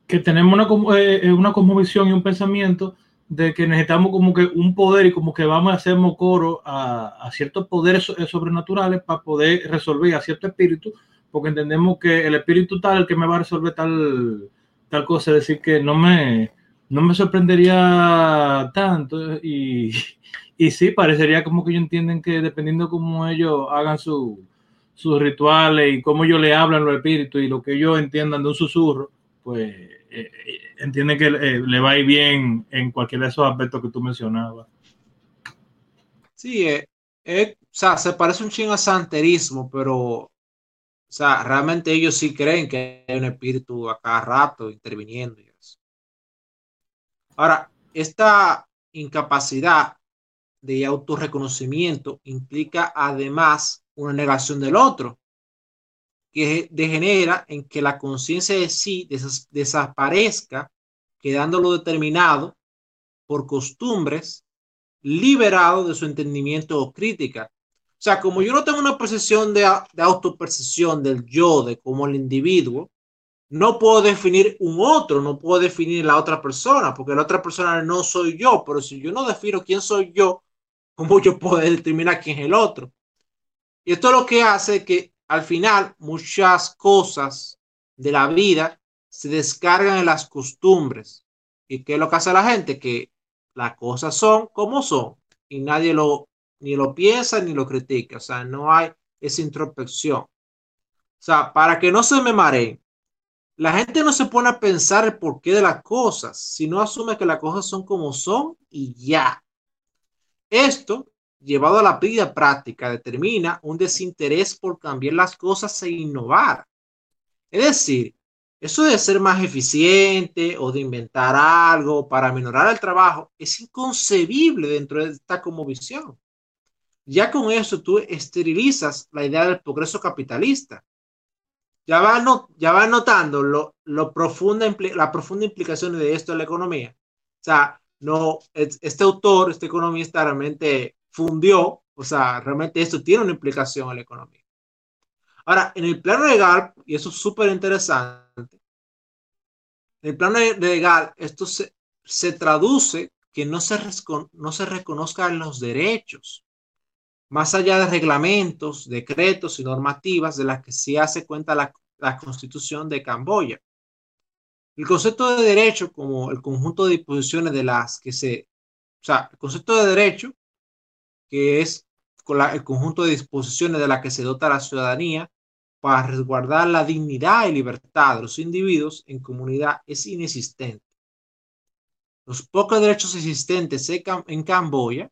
que tenemos una, eh, una cosmovisión y un pensamiento de que necesitamos como que un poder y como que vamos a hacer coro a, a ciertos poderes sobrenaturales para poder resolver a cierto espíritu, porque entendemos que el espíritu tal que me va a resolver tal, tal cosa, es decir, que no me, no me sorprendería tanto y, y sí, parecería como que ellos entienden que dependiendo cómo ellos hagan su, sus rituales y cómo ellos le hablan los espíritus y lo que ellos entiendan de un susurro, pues eh, eh, entiende que eh, le va a ir bien en cualquiera de esos aspectos que tú mencionabas. Sí, o sea, se parece un chingo a santerismo, pero o sea, realmente ellos sí creen que hay un espíritu a cada rato interviniendo. Ahora, esta incapacidad de autorreconocimiento implica además una negación del otro que degenera en que la conciencia de sí desaparezca, quedándolo determinado por costumbres, liberado de su entendimiento o crítica. O sea, como yo no tengo una percepción de, de autopercepción del yo, de como el individuo, no puedo definir un otro, no puedo definir la otra persona, porque la otra persona no soy yo, pero si yo no defino quién soy yo, ¿cómo yo puedo determinar quién es el otro? Y esto es lo que hace que al final muchas cosas de la vida se descargan en las costumbres. ¿Y qué es lo que hace la gente? Que las cosas son como son y nadie lo ni lo piensa ni lo critica. O sea, no hay esa introspección. O sea, para que no se me mareen, la gente no se pone a pensar el porqué de las cosas, sino asume que las cosas son como son y ya. Esto llevado a la vida práctica determina un desinterés por cambiar las cosas e innovar. Es decir, eso de ser más eficiente o de inventar algo para minorar el trabajo es inconcebible dentro de esta como visión. Ya con eso tú esterilizas la idea del progreso capitalista. Ya vas no, ya va notando lo, lo profunda, la profunda implicación de esto en la economía. O sea, no, este autor, este economista realmente fundió, o sea, realmente esto tiene una implicación en la economía. Ahora, en el plano legal, y eso es súper interesante, en el plano legal, esto se, se traduce que no se, no se reconozcan los derechos, más allá de reglamentos, decretos y normativas de las que se hace cuenta la, la constitución de Camboya. El concepto de derecho como el conjunto de disposiciones de las que se, o sea, el concepto de derecho que es con el conjunto de disposiciones de la que se dota la ciudadanía para resguardar la dignidad y libertad de los individuos en comunidad es inexistente. Los pocos derechos existentes en Camboya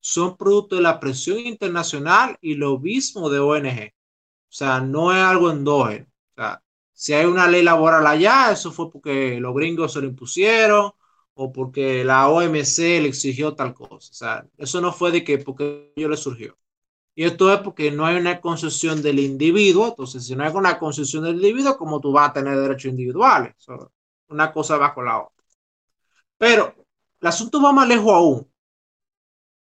son producto de la presión internacional y lobismo de ONG. O sea, no es algo endógeno. Si hay una ley laboral allá, eso fue porque los gringos se lo impusieron o porque la OMC le exigió tal cosa. O sea, eso no fue de que porque yo le surgió. Y esto es porque no hay una concesión del individuo. Entonces, si no hay una concesión del individuo, ¿cómo tú vas a tener derechos individuales? una cosa va con la otra. Pero el asunto va más lejos aún.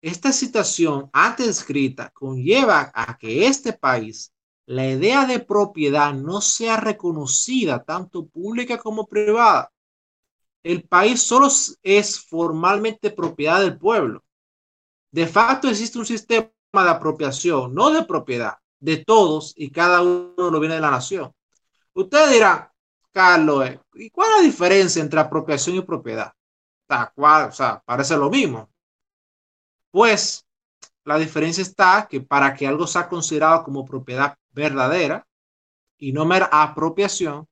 Esta situación antes escrita conlleva a que este país, la idea de propiedad no sea reconocida tanto pública como privada el país solo es formalmente propiedad del pueblo. De facto existe un sistema de apropiación, no de propiedad, de todos y cada uno lo viene de la nación. Usted dirá, Carlos, eh, ¿y cuál es la diferencia entre apropiación y propiedad? O sea, parece lo mismo. Pues la diferencia está que para que algo sea considerado como propiedad verdadera y no mera apropiación,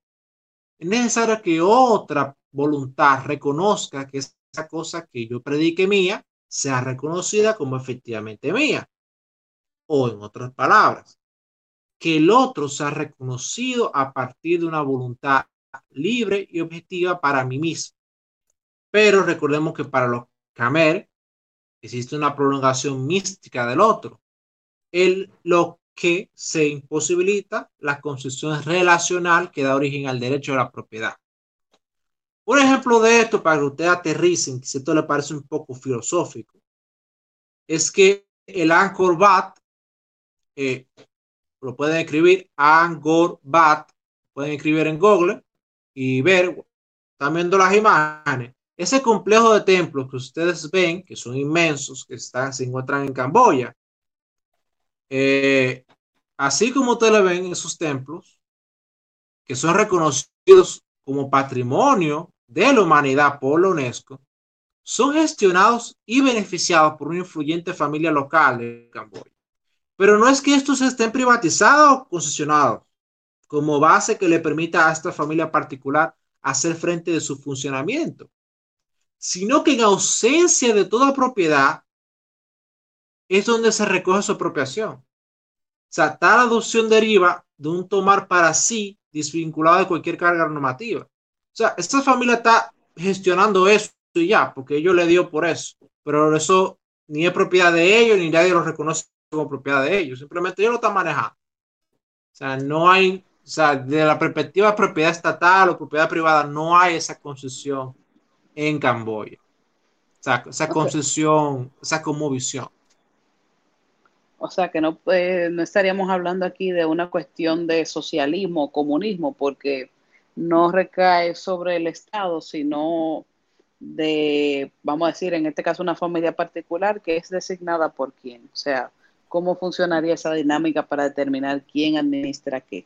es necesario que otra voluntad reconozca que esa cosa que yo predique mía sea reconocida como efectivamente mía. O en otras palabras, que el otro sea reconocido a partir de una voluntad libre y objetiva para mí mismo. Pero recordemos que para los Camer existe una prolongación mística del otro, el, lo que se imposibilita la concesión relacional que da origen al derecho a la propiedad. Un ejemplo de esto, para que ustedes aterricen, que si esto le parece un poco filosófico, es que el Angkor Bat, eh, lo pueden escribir Angkor Bat, pueden escribir en Google y ver, están viendo las imágenes. Ese complejo de templos que ustedes ven, que son inmensos, que están, se encuentran en Camboya, eh, así como ustedes ven en sus templos, que son reconocidos como patrimonio de la humanidad por la UNESCO, son gestionados y beneficiados por una influyente familia local de Camboya. Pero no es que estos estén privatizados o concesionados como base que le permita a esta familia particular hacer frente de su funcionamiento, sino que en ausencia de toda propiedad es donde se recoge su apropiación. O sea, tal adopción deriva de un tomar para sí desvinculado de cualquier carga normativa. O sea, esta familia está gestionando eso y ya, porque ellos le dio por eso, pero eso ni es propiedad de ellos, ni nadie lo reconoce como propiedad de ellos, simplemente ellos lo están manejando. O sea, no hay o sea, de la perspectiva de propiedad estatal o propiedad privada, no hay esa concesión en Camboya. O sea, esa concesión, esa visión. O sea, que no, eh, no estaríamos hablando aquí de una cuestión de socialismo o comunismo, porque no recae sobre el Estado, sino de, vamos a decir, en este caso una familia particular que es designada por quién. O sea, ¿cómo funcionaría esa dinámica para determinar quién administra qué?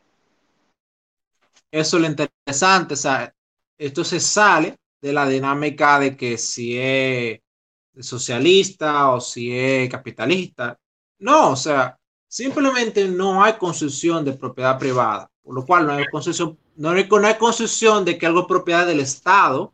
Eso es lo interesante, o sea, esto se sale de la dinámica de que si es socialista o si es capitalista. No, o sea, simplemente no hay concesión de propiedad privada, por lo cual no hay concesión, no hay, no hay concesión de que algo es propiedad del Estado,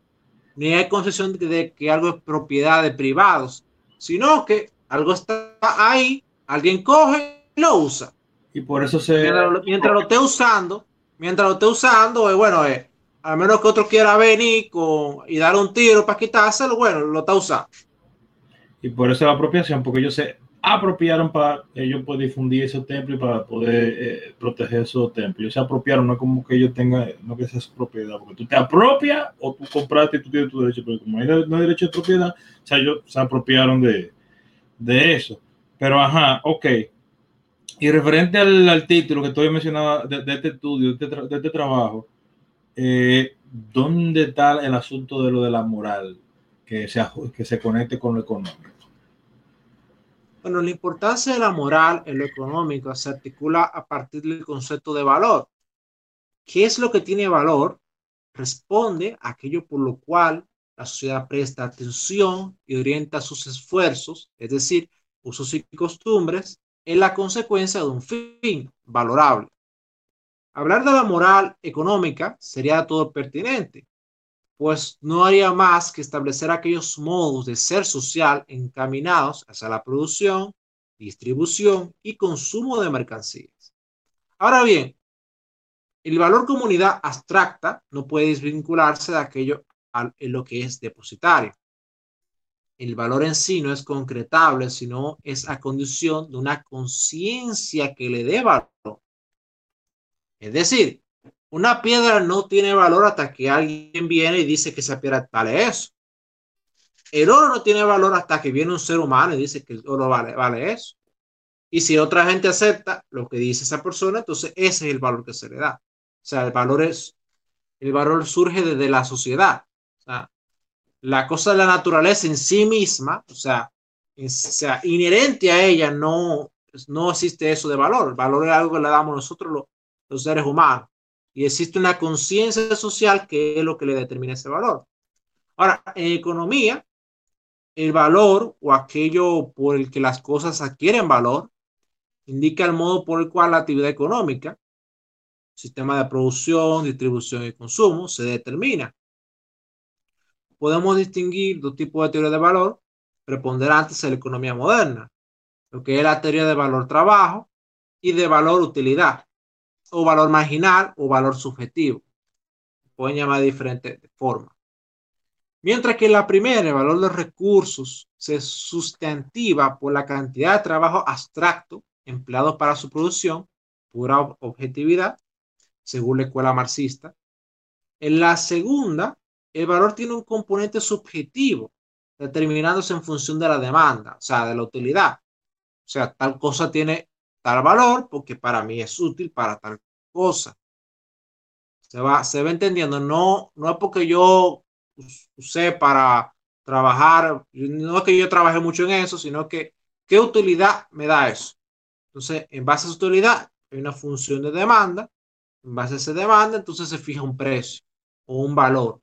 ni hay concesión de que algo es propiedad de privados, sino que algo está ahí, alguien coge y lo usa. Y por eso se... mientras lo esté usando, mientras lo esté usando, eh, bueno, eh, a menos que otro quiera venir con, y dar un tiro para quitárselo, bueno, lo está usando. Y por eso la apropiación, porque ellos se apropiaron para ellos poder difundir esos templos y para poder eh, proteger esos templos. Ellos se apropiaron, no es como que ellos tengan, no que sea su propiedad, porque tú te apropias o tú compraste y tú tienes tu derecho, pero como no hay derecho de propiedad, o sea, ellos se apropiaron de, de eso. Pero ajá, ok. Y referente al, título que estoy mencionando de, este estudio, de este, este trabajo, eh, ¿dónde está el asunto de lo de la moral que se, que se conecte con lo económico? Bueno, la importancia de la moral en lo económico se articula a partir del concepto de valor. ¿Qué es lo que tiene valor? Responde a aquello por lo cual la sociedad presta atención y orienta sus esfuerzos, es decir, usos y costumbres, es la consecuencia de un fin valorable. Hablar de la moral económica sería todo pertinente, pues no haría más que establecer aquellos modos de ser social encaminados hacia la producción, distribución y consumo de mercancías. Ahora bien, el valor comunidad abstracta no puede desvincularse de aquello en lo que es depositario el valor en sí no es concretable, sino es a condición de una conciencia que le dé valor. Es decir, una piedra no tiene valor hasta que alguien viene y dice que esa piedra vale eso. El oro no tiene valor hasta que viene un ser humano y dice que el oro vale, vale eso. Y si otra gente acepta lo que dice esa persona, entonces ese es el valor que se le da. O sea, el valor es, el valor surge desde la sociedad. O la cosa de la naturaleza en sí misma, o sea, sea inherente a ella, no, no existe eso de valor. El valor es algo que le damos nosotros los, seres humanos. Y existe una conciencia social que es lo que le determina ese valor. Ahora, en economía, el valor o aquello por el que las cosas adquieren valor indica el modo por el cual la actividad económica, sistema de producción, distribución y consumo se determina. Podemos distinguir dos tipos de teoría de valor preponderantes en la economía moderna, lo que es la teoría de valor trabajo y de valor utilidad, o valor marginal o valor subjetivo. Pueden llamar de diferentes formas. Mientras que la primera, el valor de recursos, se sustantiva por la cantidad de trabajo abstracto empleado para su producción, pura objetividad, según la escuela marxista. En la segunda, el valor tiene un componente subjetivo, determinándose en función de la demanda, o sea, de la utilidad. O sea, tal cosa tiene tal valor porque para mí es útil para tal cosa. Se va, se va entendiendo, no, no es porque yo usé para trabajar, no es que yo trabaje mucho en eso, sino que qué utilidad me da eso. Entonces, en base a esa utilidad, hay una función de demanda, en base a esa demanda, entonces se fija un precio o un valor.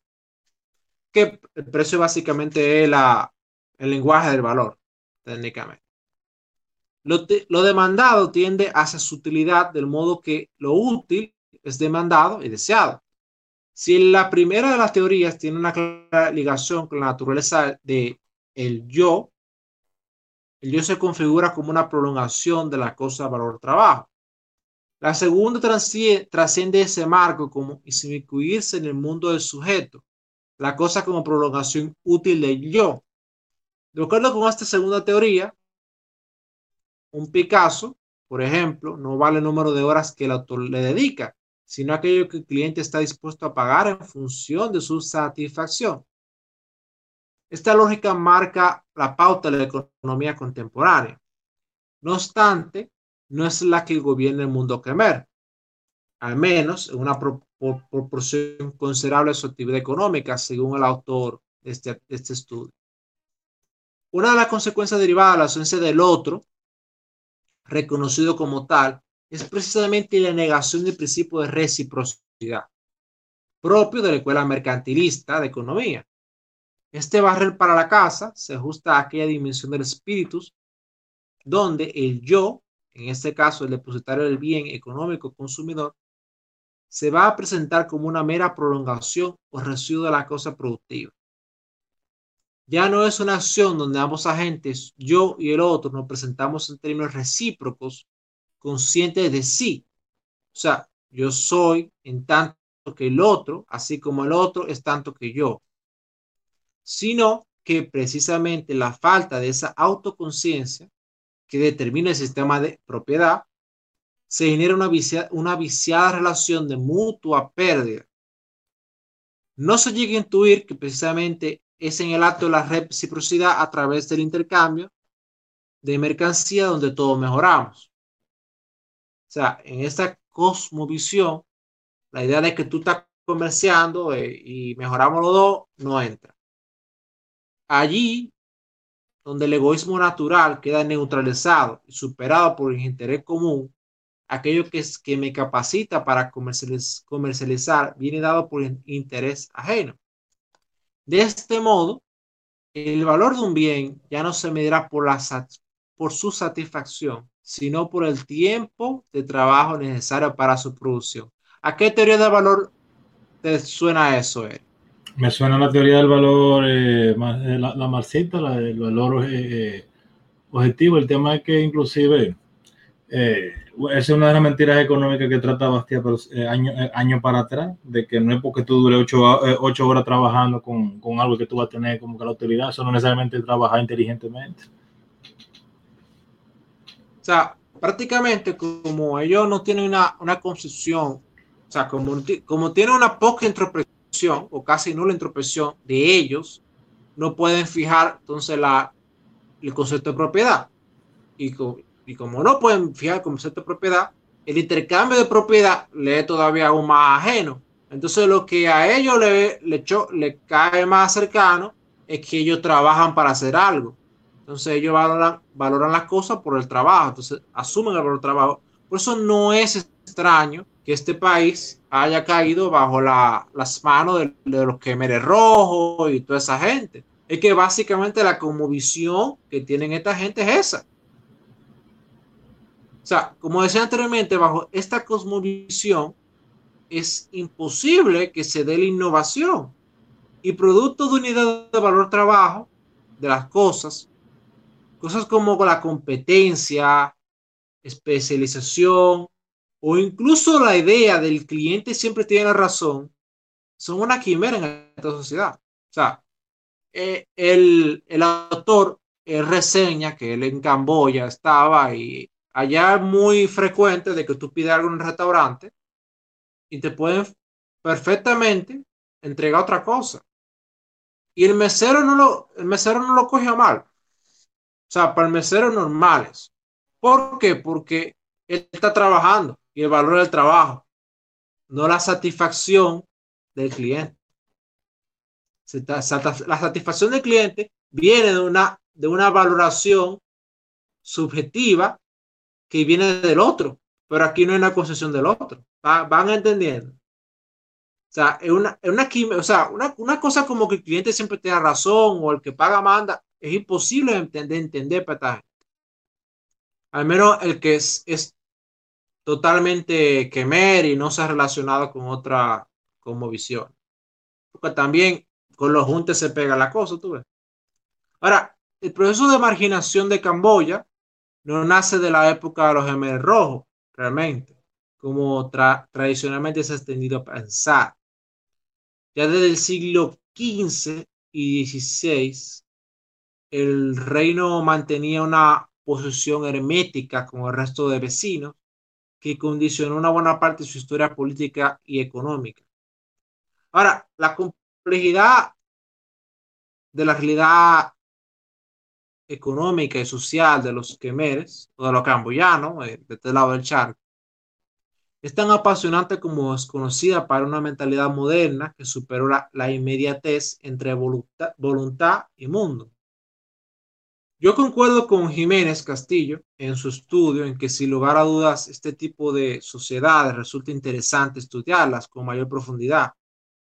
Que el precio básicamente es la, el lenguaje del valor, técnicamente. Lo, demandado tiende hacia su utilidad del modo que lo útil es demandado y deseado. Si la primera de las teorías tiene una clara ligación con la naturaleza de el yo, el yo se configura como una prolongación de la cosa valor trabajo. La segunda trasciende ese marco como inmiscuirse en el mundo del sujeto, la cosa como prolongación útil del yo. De acuerdo con esta segunda teoría, un Picasso, por ejemplo, no vale el número de horas que el autor le dedica, sino aquello que el cliente está dispuesto a pagar en función de su satisfacción. Esta lógica marca la pauta de la economía contemporánea. No obstante, no es la que gobierna el mundo Khmer, al menos en una proporción considerable de su actividad económica, según el autor de este, de este estudio. Una de las consecuencias derivadas de la ausencia del otro reconocido como tal, es precisamente la negación del principio de reciprocidad, propio de la escuela mercantilista de economía. Este barril para la casa se ajusta a aquella dimensión del espíritu donde el yo, en este caso el depositario del bien económico consumidor, se va a presentar como una mera prolongación o residuo de la cosa productiva ya no es una acción donde ambos agentes, yo y el otro, nos presentamos en términos recíprocos, conscientes de sí. O sea, yo soy en tanto que el otro, así como el otro es tanto que yo. Sino que precisamente la falta de esa autoconciencia que determina el sistema de propiedad, se genera una una viciada relación de mutua pérdida. No se llega a intuir que precisamente es en el acto de la reciprocidad a través del intercambio de mercancía donde todos mejoramos. O sea, en esta cosmovisión, la idea de que tú estás comerciando eh, y mejoramos los dos no entra. Allí, donde el egoísmo natural queda neutralizado y superado por el interés común, aquello que, es, que me capacita para comercializar viene dado por el interés ajeno. De este modo, el valor de un bien ya no se medirá por, la, por su satisfacción, sino por el tiempo de trabajo necesario para su producción. ¿A qué teoría de valor te suena eso, Eric? Me suena la teoría del valor, eh, eh, la, la, marxista, la del valor eh, objetivo. El tema es que inclusive esa es una de las mentiras económicas que trata Bastia eh, año, eh, año, para atrás, de que no es porque tú dure ocho, eh, ocho horas trabajando con, con, algo que tú vas a tener como que la utilidad, eso no necesariamente trabajar inteligentemente. O sea, prácticamente como ellos no tienen una, una concepción, o sea, como, como tienen una poca introspección o casi nula introspección de ellos, no pueden fijar entonces la, el concepto de propiedad. Y, y como no pueden fijar concepto de propiedad, el intercambio de propiedad le es todavía aún más ajeno. Entonces lo que a ellos le, le, le cae más cercano es que ellos trabajan para hacer algo. Entonces ellos valoran, valoran las cosas por el trabajo, entonces asumen el valor del trabajo. Por eso no es extraño que este país haya caído bajo la, las manos de, de los quemeres rojos y toda esa gente. es que básicamente la visión que tienen esta gente es esa. O sea, como decía anteriormente, bajo esta cosmovisión es imposible que se dé la innovación y producto de unidad de valor trabajo de las cosas, cosas como la competencia, especialización o incluso la idea del cliente siempre tiene la razón, son una quimera en esta sociedad. O sea, eh, el, el, autor reseña que él en Camboya estaba y allá es muy frecuente de que tú pides algo en un restaurante y te pueden perfectamente entregar otra cosa. Y el mesero no lo, el mesero no lo coge mal. O sea, para el mesero normales. ¿Por qué? Porque él está trabajando y el valor del trabajo, no la satisfacción del cliente. La satisfacción del cliente viene de una, de una valoración subjetiva que viene del otro, pero aquí no hay una concesión del otro. van entendiendo. O sea, es una, una, o sea una, una, cosa como que el cliente siempre tenga razón o el que paga manda, es imposible de entender, entender para esta gente. Al menos el que es, es totalmente quemer y no se ha relacionado con otra como visión. Porque también con los juntes se pega la cosa, tú ves. Ahora, el proceso de marginación de Camboya no nace de la época de los gemelos rojos, realmente, como tradicionalmente se ha extendido a pensar. Ya desde el siglo XV y XVI, el reino mantenía una posición hermética con el resto de vecinos que condicionó una buena parte de su historia política y económica. Ahora, la complejidad de la realidad económica y social de los quemeres o de los camboyanos, eh, de este lado del charco, es tan apasionante como desconocida para una mentalidad moderna que superó la, inmediatez entre voluntad, voluntad y mundo. Yo concuerdo con Jiménez Castillo en su estudio en que sin lugar a dudas este tipo de sociedades resulta interesante estudiarlas con mayor profundidad.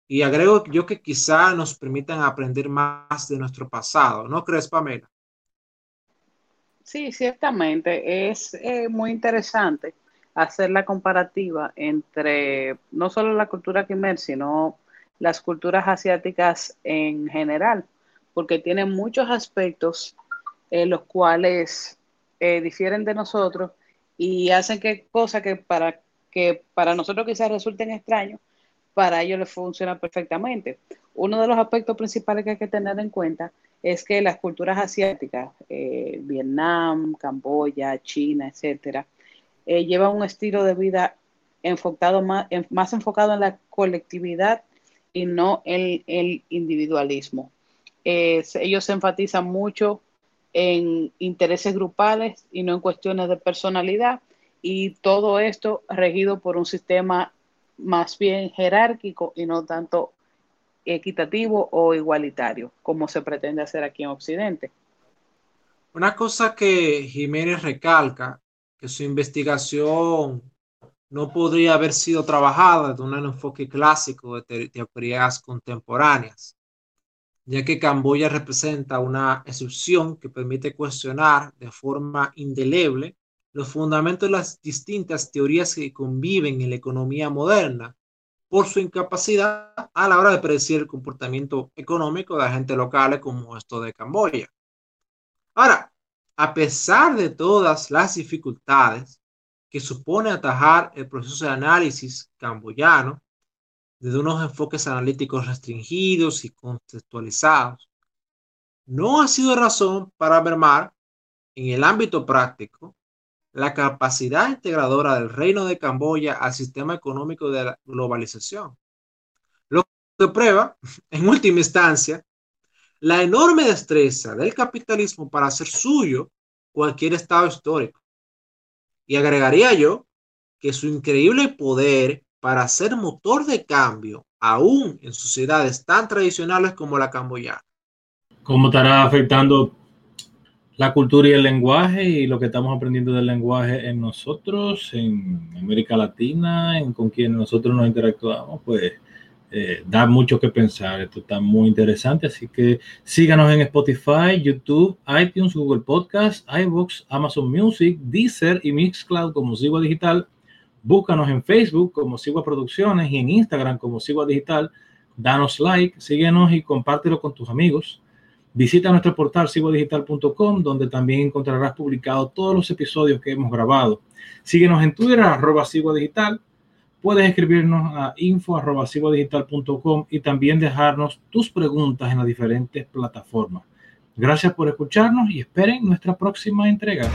Y agrego yo que quizá nos permitan aprender más de nuestro pasado. ¿No crees, Pamela? Sí, ciertamente. Es eh, muy interesante hacer la comparativa entre no solo la cultura quimer, sino las culturas asiáticas en general, porque tienen muchos aspectos en los cuales eh, difieren de nosotros y hacen que cosas que para, que para nosotros quizás resulten extraños, para ellos les funciona perfectamente. Uno de los aspectos principales que hay que tener en cuenta es que las culturas asiáticas, eh, Vietnam, Camboya, China, etcétera, eh, llevan un estilo de vida enfocado más, más enfocado en la colectividad y no en el individualismo. ellos se enfatizan mucho en intereses grupales y no en cuestiones de personalidad, y todo esto regido por un sistema más bien jerárquico y no tanto equitativo o igualitario, como se pretende hacer aquí en Occidente. Una cosa que Jiménez recalca, que su investigación no podría haber sido trabajada de un enfoque clásico de teorías contemporáneas, ya que Camboya representa una excepción que permite cuestionar de forma indeleble los fundamentos de las distintas teorías que conviven en la economía moderna por su incapacidad a la hora de predecir el comportamiento económico de agentes locales como esto de Camboya. Ahora, a pesar de todas las dificultades que supone atajar el proceso de análisis camboyano desde unos enfoques analíticos restringidos y contextualizados, no ha sido razón para mermar en el ámbito práctico la capacidad integradora del reino de Camboya al sistema económico de la globalización. Lo que prueba, *laughs* en última instancia, la enorme destreza del capitalismo para hacer suyo cualquier estado histórico. Y agregaría yo que su increíble poder para ser motor de cambio, aún en sociedades tan tradicionales como la camboyana. ¿Cómo estará afectando la cultura y el lenguaje y lo que estamos aprendiendo del lenguaje en nosotros, en América Latina, en con quien nosotros nos interactuamos, pues eh, da mucho que pensar. Esto está muy interesante, así que síganos en Spotify, YouTube, iTunes, Google Podcast, iVoox, Amazon Music, Deezer y Mixcloud como Sigua Digital. Búscanos en Facebook como Sigua Producciones y en Instagram como Sigua Digital. Danos like, síguenos y compártelo con tus amigos. Visita nuestro portal siguadigital.com, donde también encontrarás publicados todos los episodios que hemos grabado. Síguenos en Twitter, arroba Digital. Puedes escribirnos a info arroba y también dejarnos tus preguntas en las diferentes plataformas. Gracias por escucharnos y esperen nuestra próxima entrega.